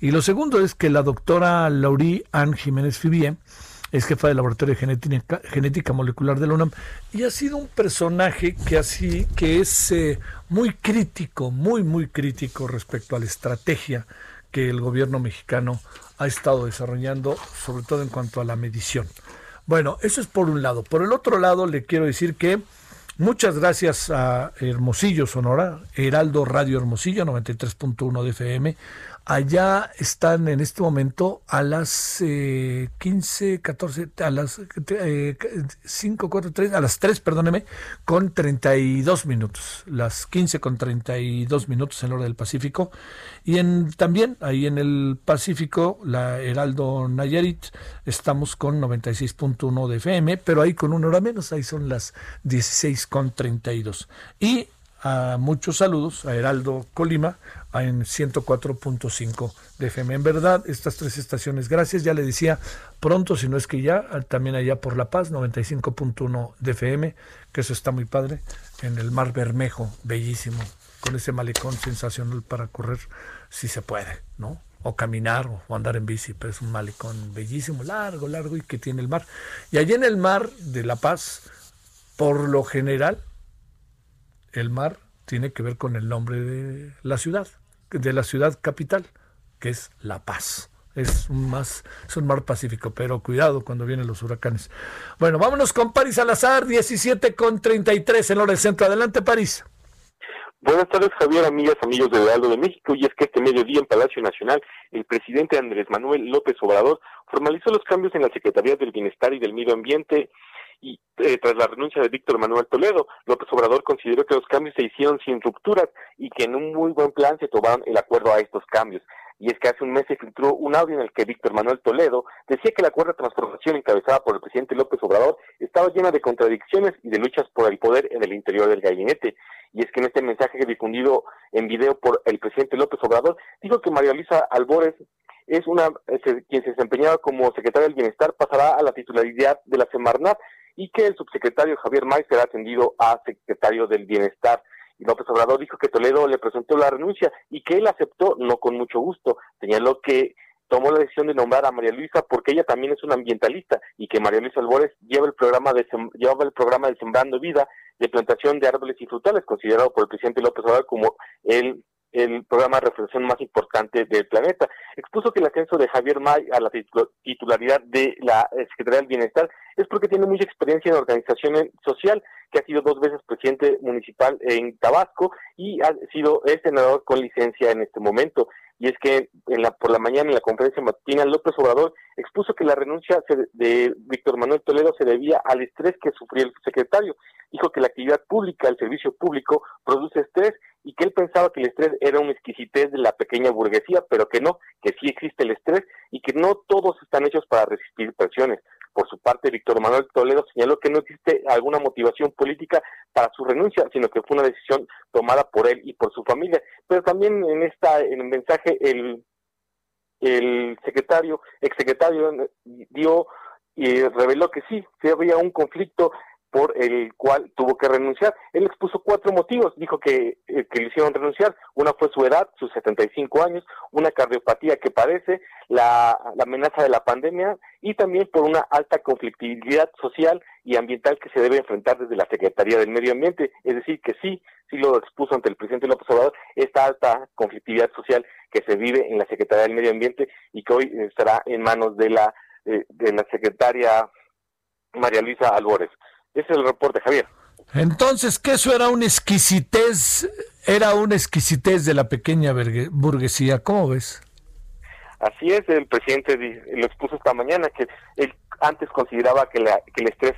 Y lo segundo es que la doctora Laurie Ann Jiménez Fibie es jefa del Laboratorio de Genética, Genética, Molecular de la UNAM y ha sido un personaje que, así, que es eh, muy crítico, muy, muy crítico respecto a la estrategia que el gobierno mexicano ha estado desarrollando, sobre todo en cuanto a la medición. Bueno, eso es por un lado. Por el otro lado, le quiero decir que Muchas gracias a Hermosillo, Sonora, Heraldo Radio Hermosillo, 93.1 de FM, Allá están en este momento a las eh, 15, 14, a las eh, 5, 4, 3, a las 3, perdóneme, con 32 minutos. Las 15 con 32 minutos en la hora del Pacífico. Y en, también ahí en el Pacífico, la Heraldo Nayarit, estamos con 96.1 de FM, pero ahí con una hora menos, ahí son las 16 con 32. Y a muchos saludos a Heraldo Colima en 104.5 de FM. En verdad, estas tres estaciones, gracias, ya le decía, pronto, si no es que ya, también allá por La Paz, 95.1 de FM, que eso está muy padre, en el Mar Bermejo, bellísimo, con ese malecón sensacional para correr, si se puede, ¿no? O caminar o andar en bici, pero es un malecón bellísimo, largo, largo y que tiene el mar. Y allí en el mar de La Paz, por lo general, el mar tiene que ver con el nombre de la ciudad, de la ciudad capital, que es La Paz. Es un, más, es un mar pacífico, pero cuidado cuando vienen los huracanes. Bueno, vámonos con París Salazar, 17 con 33 en hora del centro. Adelante, París. Buenas tardes, Javier, amigas, amigos de Heraldo de México. Y es que este mediodía en Palacio Nacional, el presidente Andrés Manuel López Obrador formalizó los cambios en la Secretaría del Bienestar y del Medio Ambiente y eh, tras la renuncia de Víctor Manuel Toledo, López Obrador consideró que los cambios se hicieron sin rupturas y que en un muy buen plan se tomaron el acuerdo a estos cambios. Y es que hace un mes se filtró un audio en el que Víctor Manuel Toledo decía que la cuarta transformación encabezada por el presidente López Obrador estaba llena de contradicciones y de luchas por el poder en el interior del gabinete. Y es que en este mensaje difundido en video por el presidente López Obrador, dijo que María Luisa Albores es una quien se desempeñaba como secretaria del Bienestar pasará a la titularidad de la Semarnat y que el subsecretario Javier May será ascendido a secretario del Bienestar. Y López Obrador dijo que Toledo le presentó la renuncia y que él aceptó, no con mucho gusto. Señaló que tomó la decisión de nombrar a María Luisa porque ella también es una ambientalista y que María Luisa Albores lleva el programa de lleva el programa de Sembrando Vida de plantación de árboles y frutales, considerado por el presidente López Obrador como el el programa de reflexión más importante del planeta. Expuso que el ascenso de Javier May a la titularidad de la Secretaría del Bienestar es porque tiene mucha experiencia en organización social, que ha sido dos veces presidente municipal en Tabasco y ha sido senador con licencia en este momento. Y es que en la, por la mañana en la conferencia matutina López Obrador expuso que la renuncia de Víctor Manuel Toledo se debía al estrés que sufrió el secretario. Dijo que la actividad pública, el servicio público, produce estrés y que él pensaba que el estrés era una exquisitez de la pequeña burguesía, pero que no, que sí existe el estrés y que no todos están hechos para resistir presiones. Por su parte, Víctor Manuel Toledo señaló que no existe alguna motivación política para su renuncia, sino que fue una decisión tomada por él y por su familia. Pero también en esta en el mensaje el el secretario, exsecretario dio y reveló que sí, que había un conflicto por el cual tuvo que renunciar. Él expuso cuatro motivos, dijo que, eh, que le hicieron renunciar. Una fue su edad, sus 75 años, una cardiopatía que padece, la, la, amenaza de la pandemia y también por una alta conflictividad social y ambiental que se debe enfrentar desde la Secretaría del Medio Ambiente. Es decir, que sí, sí lo expuso ante el presidente López Obrador, esta alta conflictividad social que se vive en la Secretaría del Medio Ambiente y que hoy estará en manos de la, eh, de la secretaria María Luisa Albores. Ese es el reporte, Javier. Entonces, que eso era una exquisitez, era una exquisitez de la pequeña burguesía, ¿cómo ves? Así es, el presidente lo expuso esta mañana, que él antes consideraba que, la, que el estrés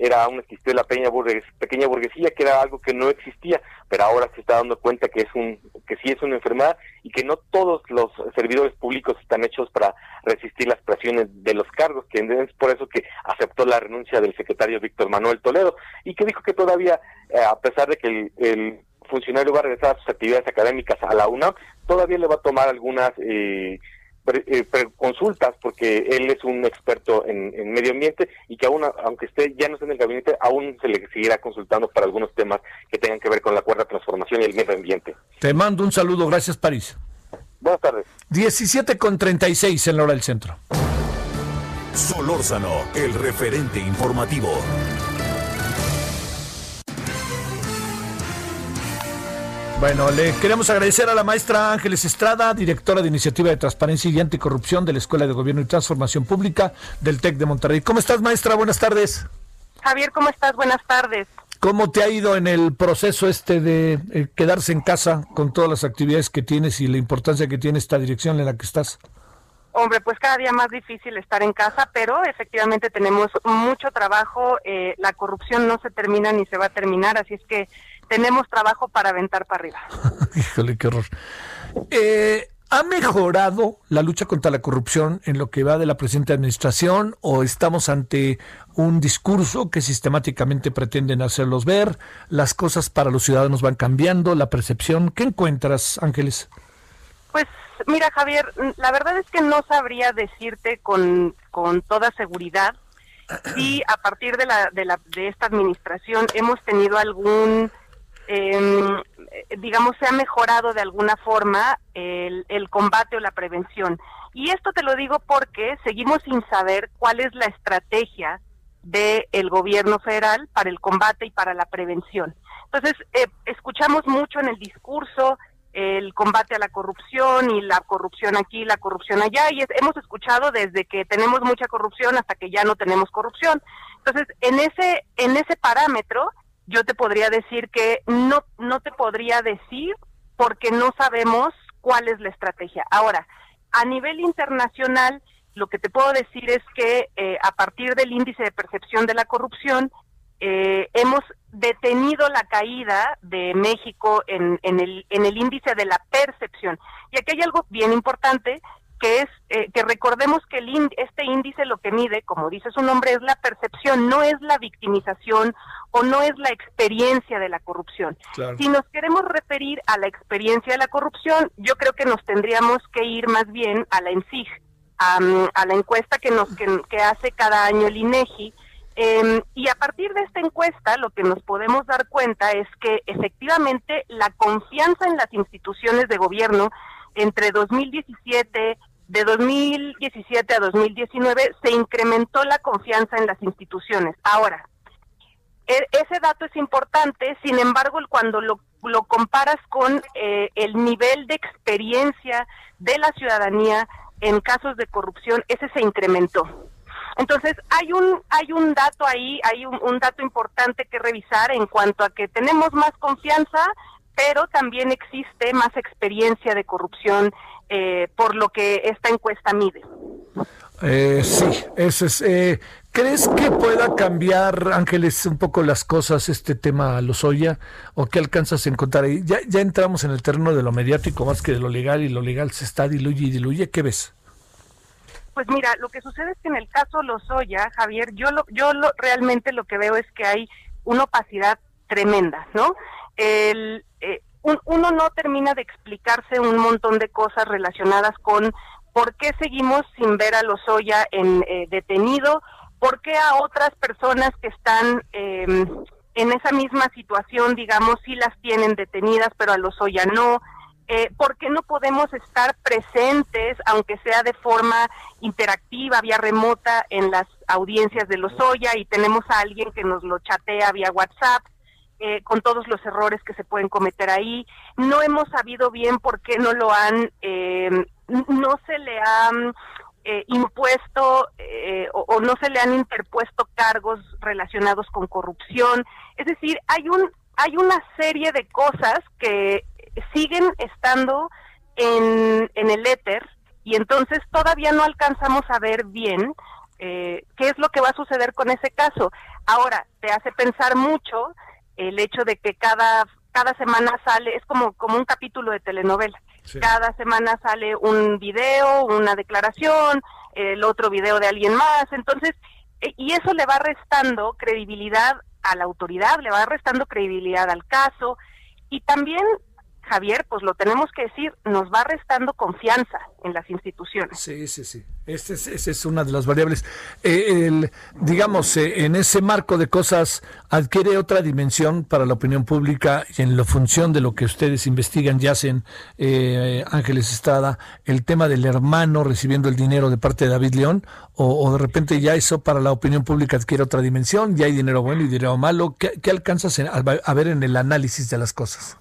era una exquisitez de la pequeña, pequeña burguesía, que era algo que no existía, pero ahora se está dando cuenta que es un que sí es una enfermedad y que no todos los servidores públicos están hechos para resistir las presiones de los cargos, que es por eso que aceptó la renuncia del secretario Víctor Manuel Toledo y que dijo que todavía, eh, a pesar de que el, funcionario va a regresar a sus actividades académicas a la UNAM, todavía le va a tomar algunas eh, eh, consultas porque él es un experto en, medio ambiente y que aún aunque esté ya no esté en el gabinete aún se le seguirá consultando para algunos temas que tengan que ver con la cuarta transformación y el medio ambiente. Te mando un saludo, gracias París. Buenas tardes. 17 con 36 en la hora del centro. Solórzano, el referente informativo. Bueno, le queremos agradecer a la maestra Ángeles Estrada, directora de Iniciativa de Transparencia y Anticorrupción de la Escuela de Gobierno y Transformación Pública del TEC de Monterrey. ¿Cómo estás, maestra? Buenas tardes. Javier, ¿cómo estás? Buenas tardes. ¿Cómo te ha ido en el proceso este de eh, quedarse en casa con todas las actividades que tienes y la importancia que tiene esta dirección en la que estás? Hombre, pues cada día más difícil estar en casa, pero efectivamente tenemos mucho trabajo. Eh, la corrupción no se termina ni se va a terminar, así es que tenemos trabajo para aventar para arriba. Híjole, qué horror. Eh, ¿Ha mejorado la lucha contra la corrupción en lo que va de la presente administración o estamos ante un discurso que sistemáticamente pretenden hacerlos ver? ¿Las cosas para los ciudadanos van cambiando? ¿La percepción? ¿Qué encuentras, Ángeles? Pues mira, Javier, la verdad es que no sabría decirte con, con toda seguridad si a partir de, la, de, la, de esta administración hemos tenido algún em, digamos, se ha mejorado de alguna forma el, el combate o la prevención. Y esto te lo digo porque seguimos sin saber cuál es la estrategia del gobierno federal para el combate y para la prevención. Entonces, eh, escuchamos mucho en el discurso el combate a la corrupción y la corrupción aquí, la corrupción allá, y hemos escuchado desde que tenemos mucha corrupción hasta que ya no tenemos corrupción. Entonces, en ese, en ese parámetro, yo te podría decir que no, no te podría decir porque no sabemos cuál es la estrategia. Ahora, a nivel internacional, lo que te puedo decir es que eh, a partir del índice de percepción de la corrupción, eh, hemos detenido la caída de México en, en, el, en el índice de la percepción. Y aquí hay algo bien importante, que es eh, que recordemos que el este índice lo que mide, como dice su nombre, es la percepción, no es la victimización o no es la experiencia de la corrupción. Si nos queremos referir a la experiencia de la corrupción, yo creo que nos tendríamos que ir más bien a la ENSIG, a, la encuesta que nos que, hace cada año el INEGI. Em, y a partir de esta encuesta, lo que nos podemos dar cuenta es que efectivamente la confianza en las instituciones de gobierno entre 2017 de 2017 a 2019 se incrementó la confianza en las instituciones. Ahora, e, ese dato es importante, sin embargo, cuando lo, lo comparas con eh, el nivel de experiencia de la ciudadanía en casos de corrupción, ese se incrementó. Entonces, hay un, hay un dato ahí, hay un, un dato importante que revisar en cuanto a que tenemos más confianza, pero también existe más experiencia de corrupción eh, por lo que esta encuesta mide. Eh, sí, eso es. Eh, ¿Crees que pueda cambiar, Ángeles, un poco las cosas este tema a los Oya? ¿O qué alcanzas a encontrar ahí? Ya, ya entramos en el terreno de lo mediático más que de lo legal y lo legal se está diluye y diluye. ¿Qué ves? Pues mira, lo que sucede es que en el caso Lozoya, Javier, yo lo, yo lo, realmente lo que veo es que hay una opacidad tremenda, ¿no? El, eh, uno no termina de explicarse un montón de cosas relacionadas con por qué seguimos sin ver a Lozoya en eh, detenido, por qué a otras personas que están em, en esa misma situación, digamos, sí las tienen detenidas, pero a Lozoya no. Eh, ¿Por qué no podemos estar presentes, aunque sea de forma interactiva, vía remota, en las audiencias de Lozoya y tenemos a alguien que nos lo chatea vía WhatsApp? Eh, con todos los errores que se pueden cometer ahí. No hemos sabido bien por qué no lo han, eh, no se le han eh, impuesto o, o, no se le han interpuesto cargos relacionados con corrupción. Es decir, hay un, hay una serie de cosas que siguen estando en, en el éter y entonces todavía no alcanzamos a ver bien qué es lo que va a suceder con ese caso. Ahora, te hace pensar mucho el hecho de que cada cada semana sale, es como, como un capítulo de telenovela. Cada semana sale un video, una declaración, el otro video de alguien más. Entonces, e, y eso le va restando credibilidad a la autoridad, le va restando credibilidad al caso. Y también Javier, pues lo tenemos que decir, nos va restando confianza en las instituciones. Sí, sí, sí. Esa es, una de las variables. Eh, digamos, eh, en ese marco de cosas adquiere otra dimensión para la opinión pública y en la función de lo que ustedes investigan y hacen, eh, Ángeles Estrada, el tema del hermano recibiendo el dinero de parte de David León, o, de repente ya eso para la opinión pública adquiere otra dimensión, ya hay dinero bueno y dinero malo. ¿Qué, alcanzas a ver en el análisis de las cosas?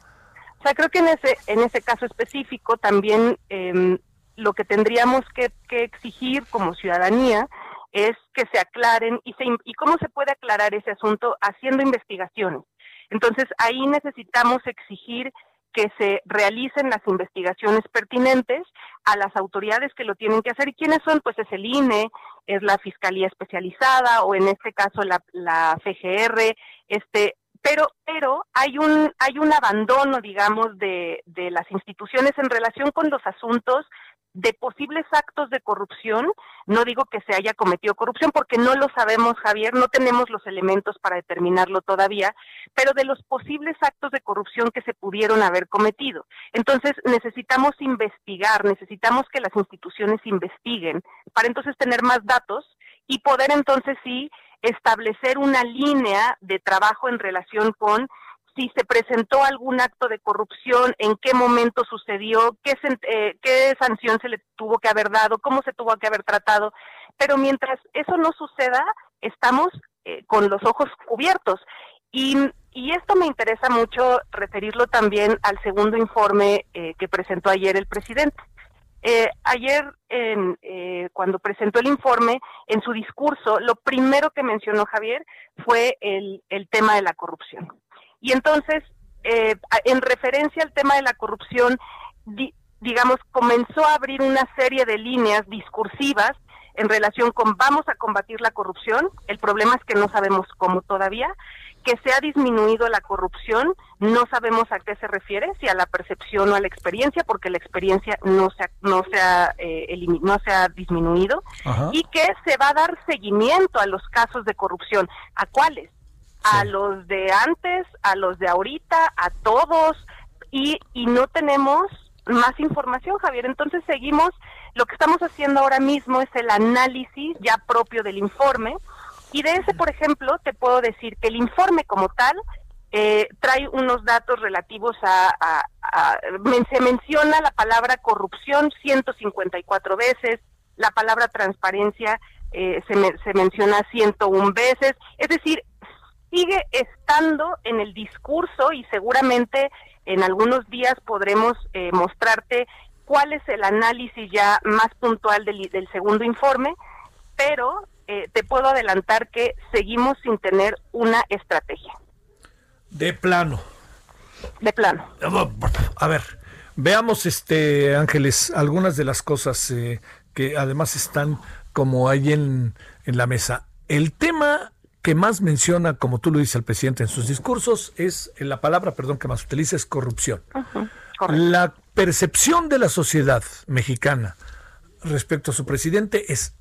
O sea, creo que en ese, en ese caso específico también em, lo que tendríamos que, exigir como ciudadanía es que se aclaren y, se, y cómo se puede aclarar ese asunto haciendo investigaciones. Entonces, ahí necesitamos exigir que se realicen las investigaciones pertinentes a las autoridades que lo tienen que hacer. ¿Y quiénes son? Pues es el INE, es la Fiscalía Especializada o en este caso la, la FGR, este, pero pero hay un hay un abandono digamos de, de las instituciones en relación con los asuntos de posibles actos de corrupción, no digo que se haya cometido corrupción porque no lo sabemos, Javier, no tenemos los elementos para determinarlo todavía, pero de los posibles actos de corrupción que se pudieron haber cometido. Entonces, necesitamos investigar, necesitamos que las instituciones investiguen para entonces tener más datos y poder entonces sí establecer una línea de trabajo en relación con si se presentó algún acto de corrupción, en qué momento sucedió, qué, eh, qué sanción se le tuvo que haber dado, cómo se tuvo que haber tratado. Pero mientras eso no suceda, estamos eh, con los ojos cubiertos. Y, y, esto me interesa mucho referirlo también al segundo informe eh, que presentó ayer el presidente. Eh, ayer, en, eh, cuando presentó el informe, en su discurso, lo primero que mencionó Javier fue el, el tema de la corrupción. Y entonces, eh, en referencia al tema de la corrupción, digamos, comenzó a abrir una serie de líneas discursivas en relación con vamos a combatir la corrupción. El problema es que no sabemos cómo todavía que se ha disminuido la corrupción, no sabemos a qué se refiere, si a la percepción o a la experiencia, porque la experiencia no se ha, no se ha, eh, no se ha disminuido, y que se va a dar seguimiento a los casos de corrupción. ¿A cuáles? A los de antes, a los de ahorita, a todos, y, y no tenemos más información, Javier. Entonces seguimos, lo que estamos haciendo ahora mismo es el análisis ya propio del informe, y de ese, por ejemplo, te puedo decir que el informe como tal eh, trae unos datos relativos a, se menciona la palabra corrupción 154 veces, la palabra transparencia eh, se, se menciona 101 veces, es decir, sigue estando en el discurso y seguramente en algunos días podremos eh, mostrarte cuál es el análisis ya más puntual del, del segundo informe, pero eh, te puedo adelantar que seguimos sin tener una estrategia. De plano. De plano. A ver, veamos, este Ángeles, algunas de las cosas eh, que además están como ahí en, en la mesa. El tema que más menciona, como tú lo dices el presidente en sus discursos, es la palabra, perdón, que más utiliza es corrupción. la percepción de la sociedad mexicana respecto a su presidente es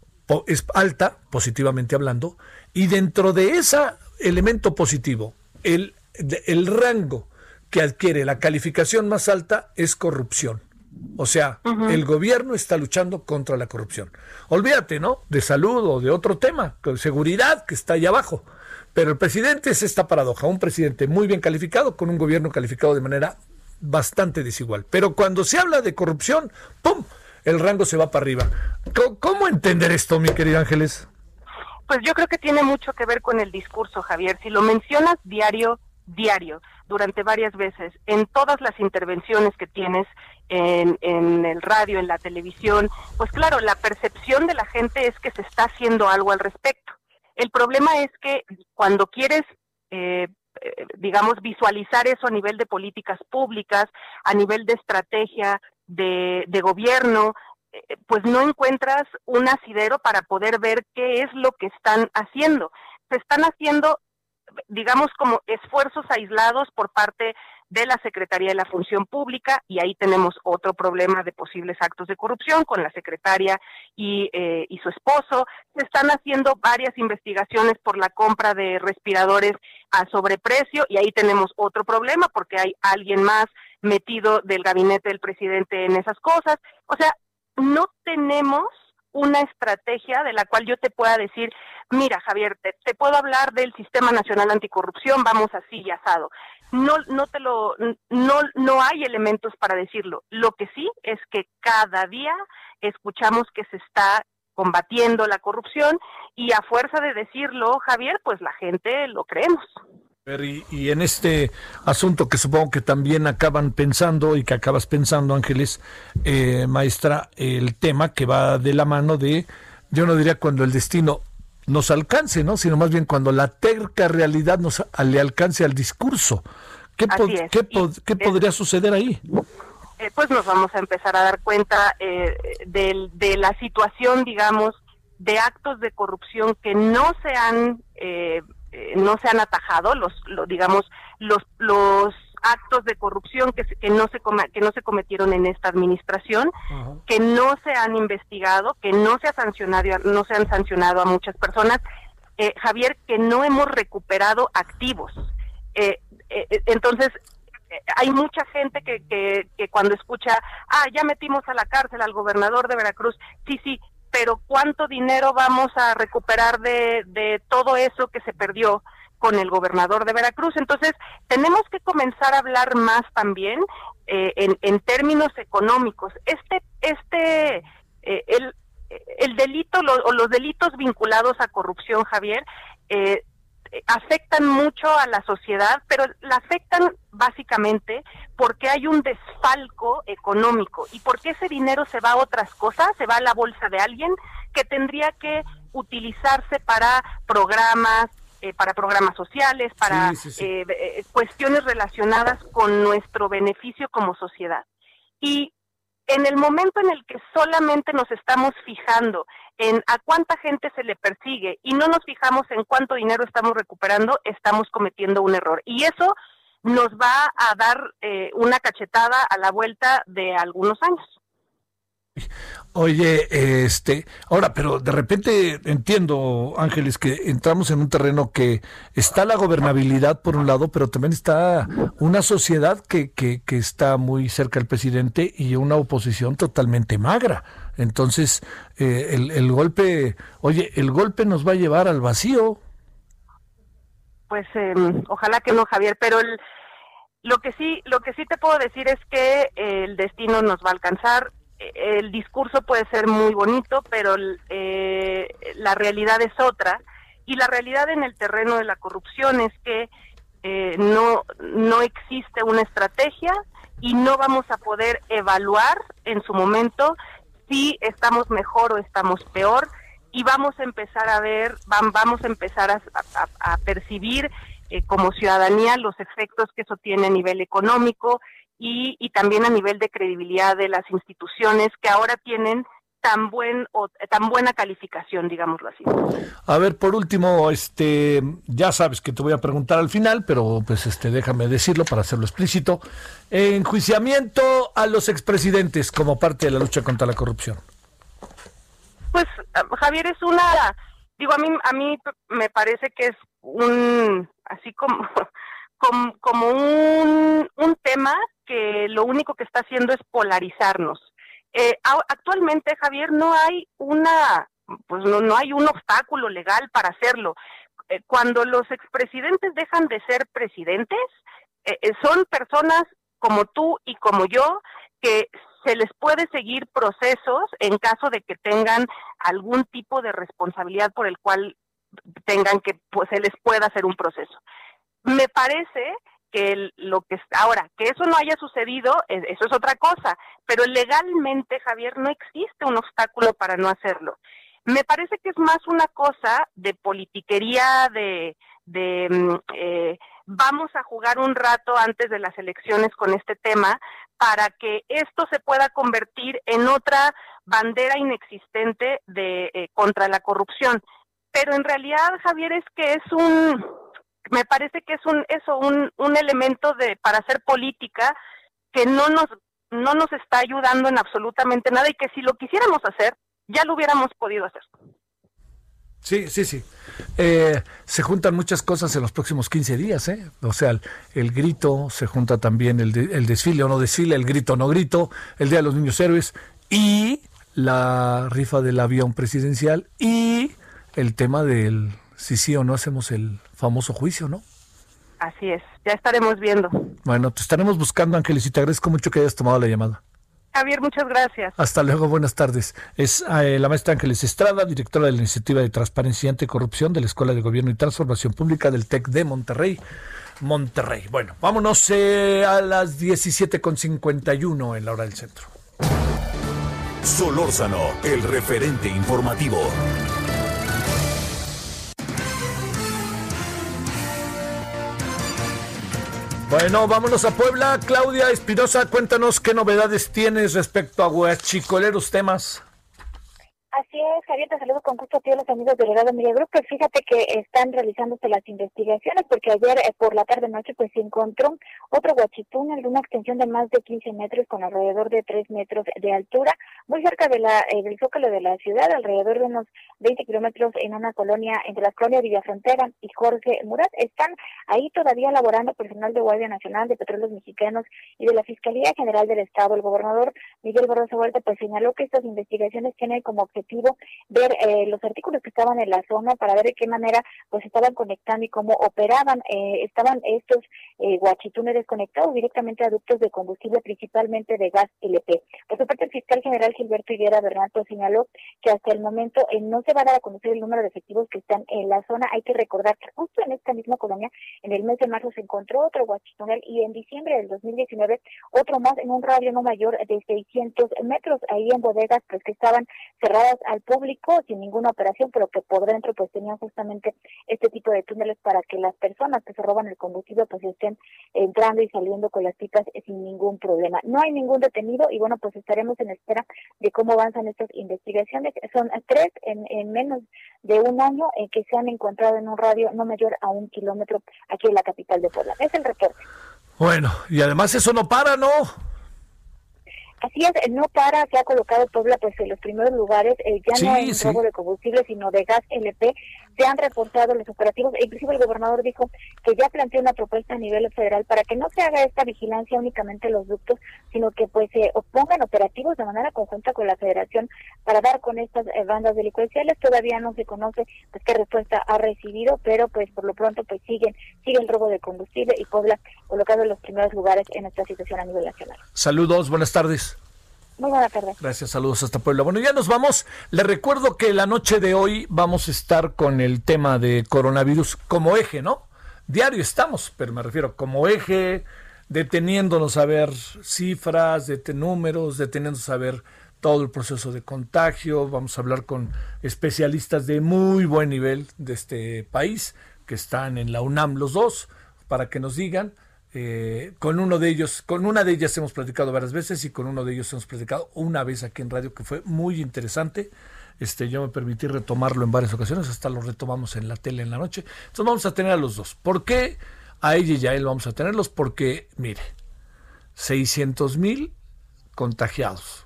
es alta, positivamente hablando, y dentro de ese elemento positivo, el, el rango que adquiere la calificación más alta es corrupción. O sea, el gobierno está luchando contra la corrupción. Olvídate, ¿no? De salud o de otro tema, de seguridad que está ahí abajo. Pero el presidente es esta paradoja, un presidente muy bien calificado con un gobierno calificado de manera bastante desigual. Pero cuando se habla de corrupción, ¡pum! El rango se va para arriba. ¿Cómo, entender esto, mi querida Ángeles? Pues yo creo que tiene mucho que ver con el discurso, Javier. Si lo mencionas diario, diario, durante varias veces, en todas las intervenciones que tienes en, en, el radio, en la televisión, pues claro, la percepción de la gente es que se está haciendo algo al respecto. El problema es que cuando quieres eh, eh digamos, visualizar eso a nivel de políticas públicas, a nivel de estrategia, de, gobierno, eh, pues no encuentras un asidero para poder ver qué es lo que están haciendo. Se están haciendo, digamos, como esfuerzos aislados por parte de la Secretaría de la Función Pública y ahí tenemos otro problema de posibles actos de corrupción con la secretaria y, eh, y su esposo. Se están haciendo varias investigaciones por la compra de respiradores a sobreprecio y ahí tenemos otro problema porque hay alguien más metido del gabinete del presidente en esas cosas. O sea, no tenemos una estrategia de la cual yo te pueda decir, mira Javier, te, puedo hablar del Sistema Nacional Anticorrupción, vamos así y asado. No, no te lo, no, no hay elementos para decirlo. Lo que sí es que cada día escuchamos que se está combatiendo la corrupción y a fuerza de decirlo, Javier, pues la gente lo creemos. Y, en este asunto que supongo que también acaban pensando y que acabas pensando, Ángeles, eh, maestra, el tema que va de la mano de, yo no diría cuando el destino nos alcance, ¿no? Sino más bien cuando la terca realidad nos le alcance al discurso. ¿Qué, qué, podría suceder ahí? Eh, pues nos vamos a empezar a dar cuenta eh, de, de, la situación, digamos, de actos de corrupción que no se han eh, eh, no se han atajado los, digamos los los actos de corrupción que, que no se que no se cometieron en esta administración que no se han investigado que no se ha sancionado no se han sancionado a muchas personas. Eh, Javier que no hemos recuperado activos. Eh, entonces hay mucha gente que, que, que cuando escucha, ah, ya metimos a la cárcel al gobernador de Veracruz, sí, sí, pero cuánto dinero vamos a recuperar de, de todo eso que se perdió, con el gobernador de Veracruz. Entonces, tenemos que comenzar a hablar más también eh, en, términos económicos. Este, este, eh, el, el delito o los delitos vinculados a corrupción, Javier, eh, afectan mucho a la sociedad, pero la afectan básicamente porque hay un desfalco económico. Y porque ese dinero se va a otras cosas, se va a la bolsa de alguien que tendría que utilizarse para programas, eh, para programas sociales, para eh, eh, cuestiones relacionadas con nuestro beneficio como sociedad. Y en el momento en el que solamente nos estamos fijando en a cuánta gente se le persigue y no nos fijamos en cuánto dinero estamos recuperando, estamos cometiendo un error. Y eso nos va a dar eh, una cachetada a la vuelta de algunos años. Oye, este, ahora, pero de repente entiendo, Ángeles, que entramos en un terreno que está la gobernabilidad por un lado, pero también está una sociedad que, que, que está muy cerca del presidente y una oposición totalmente magra. Entonces, eh, el, el golpe, oye, el golpe nos va a llevar al vacío. Pues em, ojalá que no, Javier, pero el, lo que sí, lo que sí te puedo decir es que el destino nos va a alcanzar el discurso puede ser muy bonito, pero eh, la realidad es otra. Y la realidad en el terreno de la corrupción es que eh, no, no existe una estrategia y no vamos a poder evaluar en su momento si estamos mejor o estamos peor y vamos a empezar a ver, vamos a empezar a, percibir eh, como ciudadanía los efectos que eso tiene a nivel económico y, también a nivel de credibilidad de las instituciones que ahora tienen tan buen o tan buena calificación, digámoslo así. A ver, por último, este, ya sabes que te voy a preguntar al final, pero pues este, déjame decirlo para hacerlo explícito. Enjuiciamiento a los expresidentes como parte de la lucha contra la corrupción. Pues Javier es una, digo a mí a mí me parece que es un así como como, como un, un tema que lo único que está haciendo es polarizarnos. Eh, actualmente, Javier, no hay una, pues no, no hay un obstáculo legal para hacerlo. Eh, cuando los expresidentes dejan de ser presidentes, eh, son personas como tú y como yo que se les puede seguir procesos en caso de que tengan algún tipo de responsabilidad por el cual tengan que pues se les pueda hacer un proceso. Me parece que lo que ahora que eso no haya sucedido eso es otra cosa pero legalmente Javier no existe un obstáculo para no hacerlo. Me parece que es más una cosa de politiquería de de mm, eh, vamos a jugar un rato antes de las elecciones con este tema para que esto se pueda convertir en otra bandera inexistente de eh, contra la corrupción. Pero en realidad Javier es que es un me parece que es un eso un, un elemento de para hacer política que no nos no nos está ayudando en absolutamente nada y que si lo quisiéramos hacer ya lo hubiéramos podido hacer. Sí, sí, sí. Eh, se juntan muchas cosas en los próximos 15 días, ¿eh? O sea, el, grito, se junta también el, el desfile o no desfile, el grito o no grito, el Día de los Niños Héroes y la rifa del avión presidencial y el tema del si sí o no hacemos el famoso juicio, ¿no? Así es, ya estaremos viendo. Bueno, te estaremos buscando, Ángeles, y te agradezco mucho que hayas tomado la llamada. Javier, muchas gracias. Hasta luego, buenas tardes. Es eh, la maestra Ángeles Estrada, directora de la Iniciativa de Transparencia y Anticorrupción de la Escuela de Gobierno y Transformación Pública del TEC de Monterrey. Monterrey. Bueno, vámonos eh, a las 17.51 en la hora del centro. Solórzano, el referente informativo. Bueno, vámonos a Puebla. Claudia Espinosa, cuéntanos qué novedades tienes respecto a huachicoleros temas. Así es, Javier, te saludo con gusto a todos los amigos del Herado Media Group. Pues fíjate que están realizándose las investigaciones porque ayer eh, por la tarde-noche pues se encontró otro huachitúnel de una extensión de más de 15 metros con alrededor de 3 metros de altura, muy cerca de la eh, del zócalo de la ciudad, alrededor de unos 20 kilómetros en una colonia, entre la colonia Villafrontera y Jorge Murat. Están ahí todavía laborando personal de Guardia Nacional, de Petróleos Mexicanos y de la Fiscalía General del Estado. El gobernador Miguel Barroso Huerta pues señaló que estas investigaciones tienen como objetivo positivo, ver eh, los artículos que estaban en la zona para ver de qué manera pues estaban conectando y cómo operaban. Eh, estaban estos eh, guachitúneres conectados directamente a ductos de combustible, principalmente de gas LP. Por su parte, el fiscal general Gilberto Higuera Bernal pues, señaló que hasta el momento eh, no se va a dar a conocer el número de efectivos que están en la zona. Hay que recordar que justo en esta misma colonia, en el mes de marzo se encontró otro guachitúnel y en diciembre del 2019 otro más en un radio no mayor de 600 metros ahí en bodegas pues que estaban cerradas al público sin ninguna operación, pero que por dentro pues tenían justamente este tipo de túneles para que las personas que se roban el combustible pues estén entrando y saliendo con las pipas sin ningún problema. No hay ningún detenido y bueno pues estaremos en espera de cómo avanzan estas investigaciones. Son tres en, en menos de un año en que se han encontrado en un radio no mayor a un kilómetro aquí en la capital de Puebla. Es el reporte. Bueno, y además eso no para, ¿no? Así es, no para, se ha colocado Puebla pues en los primeros lugares, eh, ya no en Sí, sí. robo de combustible, sino de gas LP, se han reportado los operativos, e inclusive el gobernador dijo que ya planteó una propuesta a nivel federal para que no se haga esta vigilancia únicamente en los ductos, sino que pues se pongan operativos de manera conjunta con la federación para dar con estas eh, bandas delincuenciales, todavía no se conoce pues qué respuesta ha recibido, pero pues por lo pronto pues siguen, sigue el robo de combustible y Puebla colocado en los primeros lugares en esta situación a nivel nacional. Saludos, buenas tardes. Gracias, saludos hasta Puebla. Bueno, ya nos vamos. Le recuerdo que la noche de hoy vamos a estar con el tema de coronavirus como eje, ¿no? Diario estamos, pero me refiero como eje, deteniéndonos a ver cifras, números, deteniéndonos a ver todo el proceso de contagio. Vamos a hablar con especialistas de muy buen nivel de este país, que están en la UNAM los dos, para que nos digan eh, con uno de ellos, con una de ellas hemos platicado varias veces y con uno de ellos hemos platicado una vez aquí en radio que fue muy interesante. Este, yo me permití retomarlo en varias ocasiones, hasta lo retomamos en la tele en la noche. Entonces vamos a tener a los dos. ¿Por qué a ella y a él vamos a tenerlos? Porque, mire, 600 mil contagiados.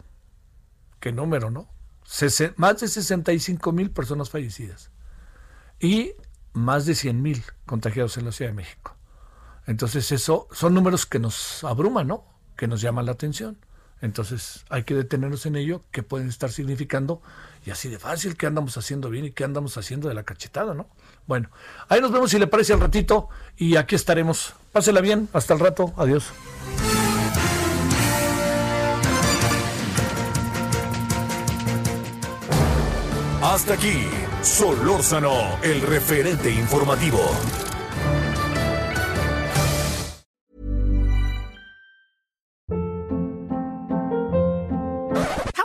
Qué número, ¿no? Más de 65 mil personas fallecidas. Y más de 100 mil contagiados en la Ciudad de México. Entonces eso son números que nos abruman, ¿no? Que nos llaman la atención. Entonces hay que detenernos en ello, que pueden estar significando, y así de fácil, qué andamos haciendo bien y qué andamos haciendo de la cachetada, ¿no? Bueno, ahí nos vemos si le parece al ratito, y aquí estaremos. Pásela bien, hasta el rato, adiós. Hasta aquí, Solórzano, el referente informativo.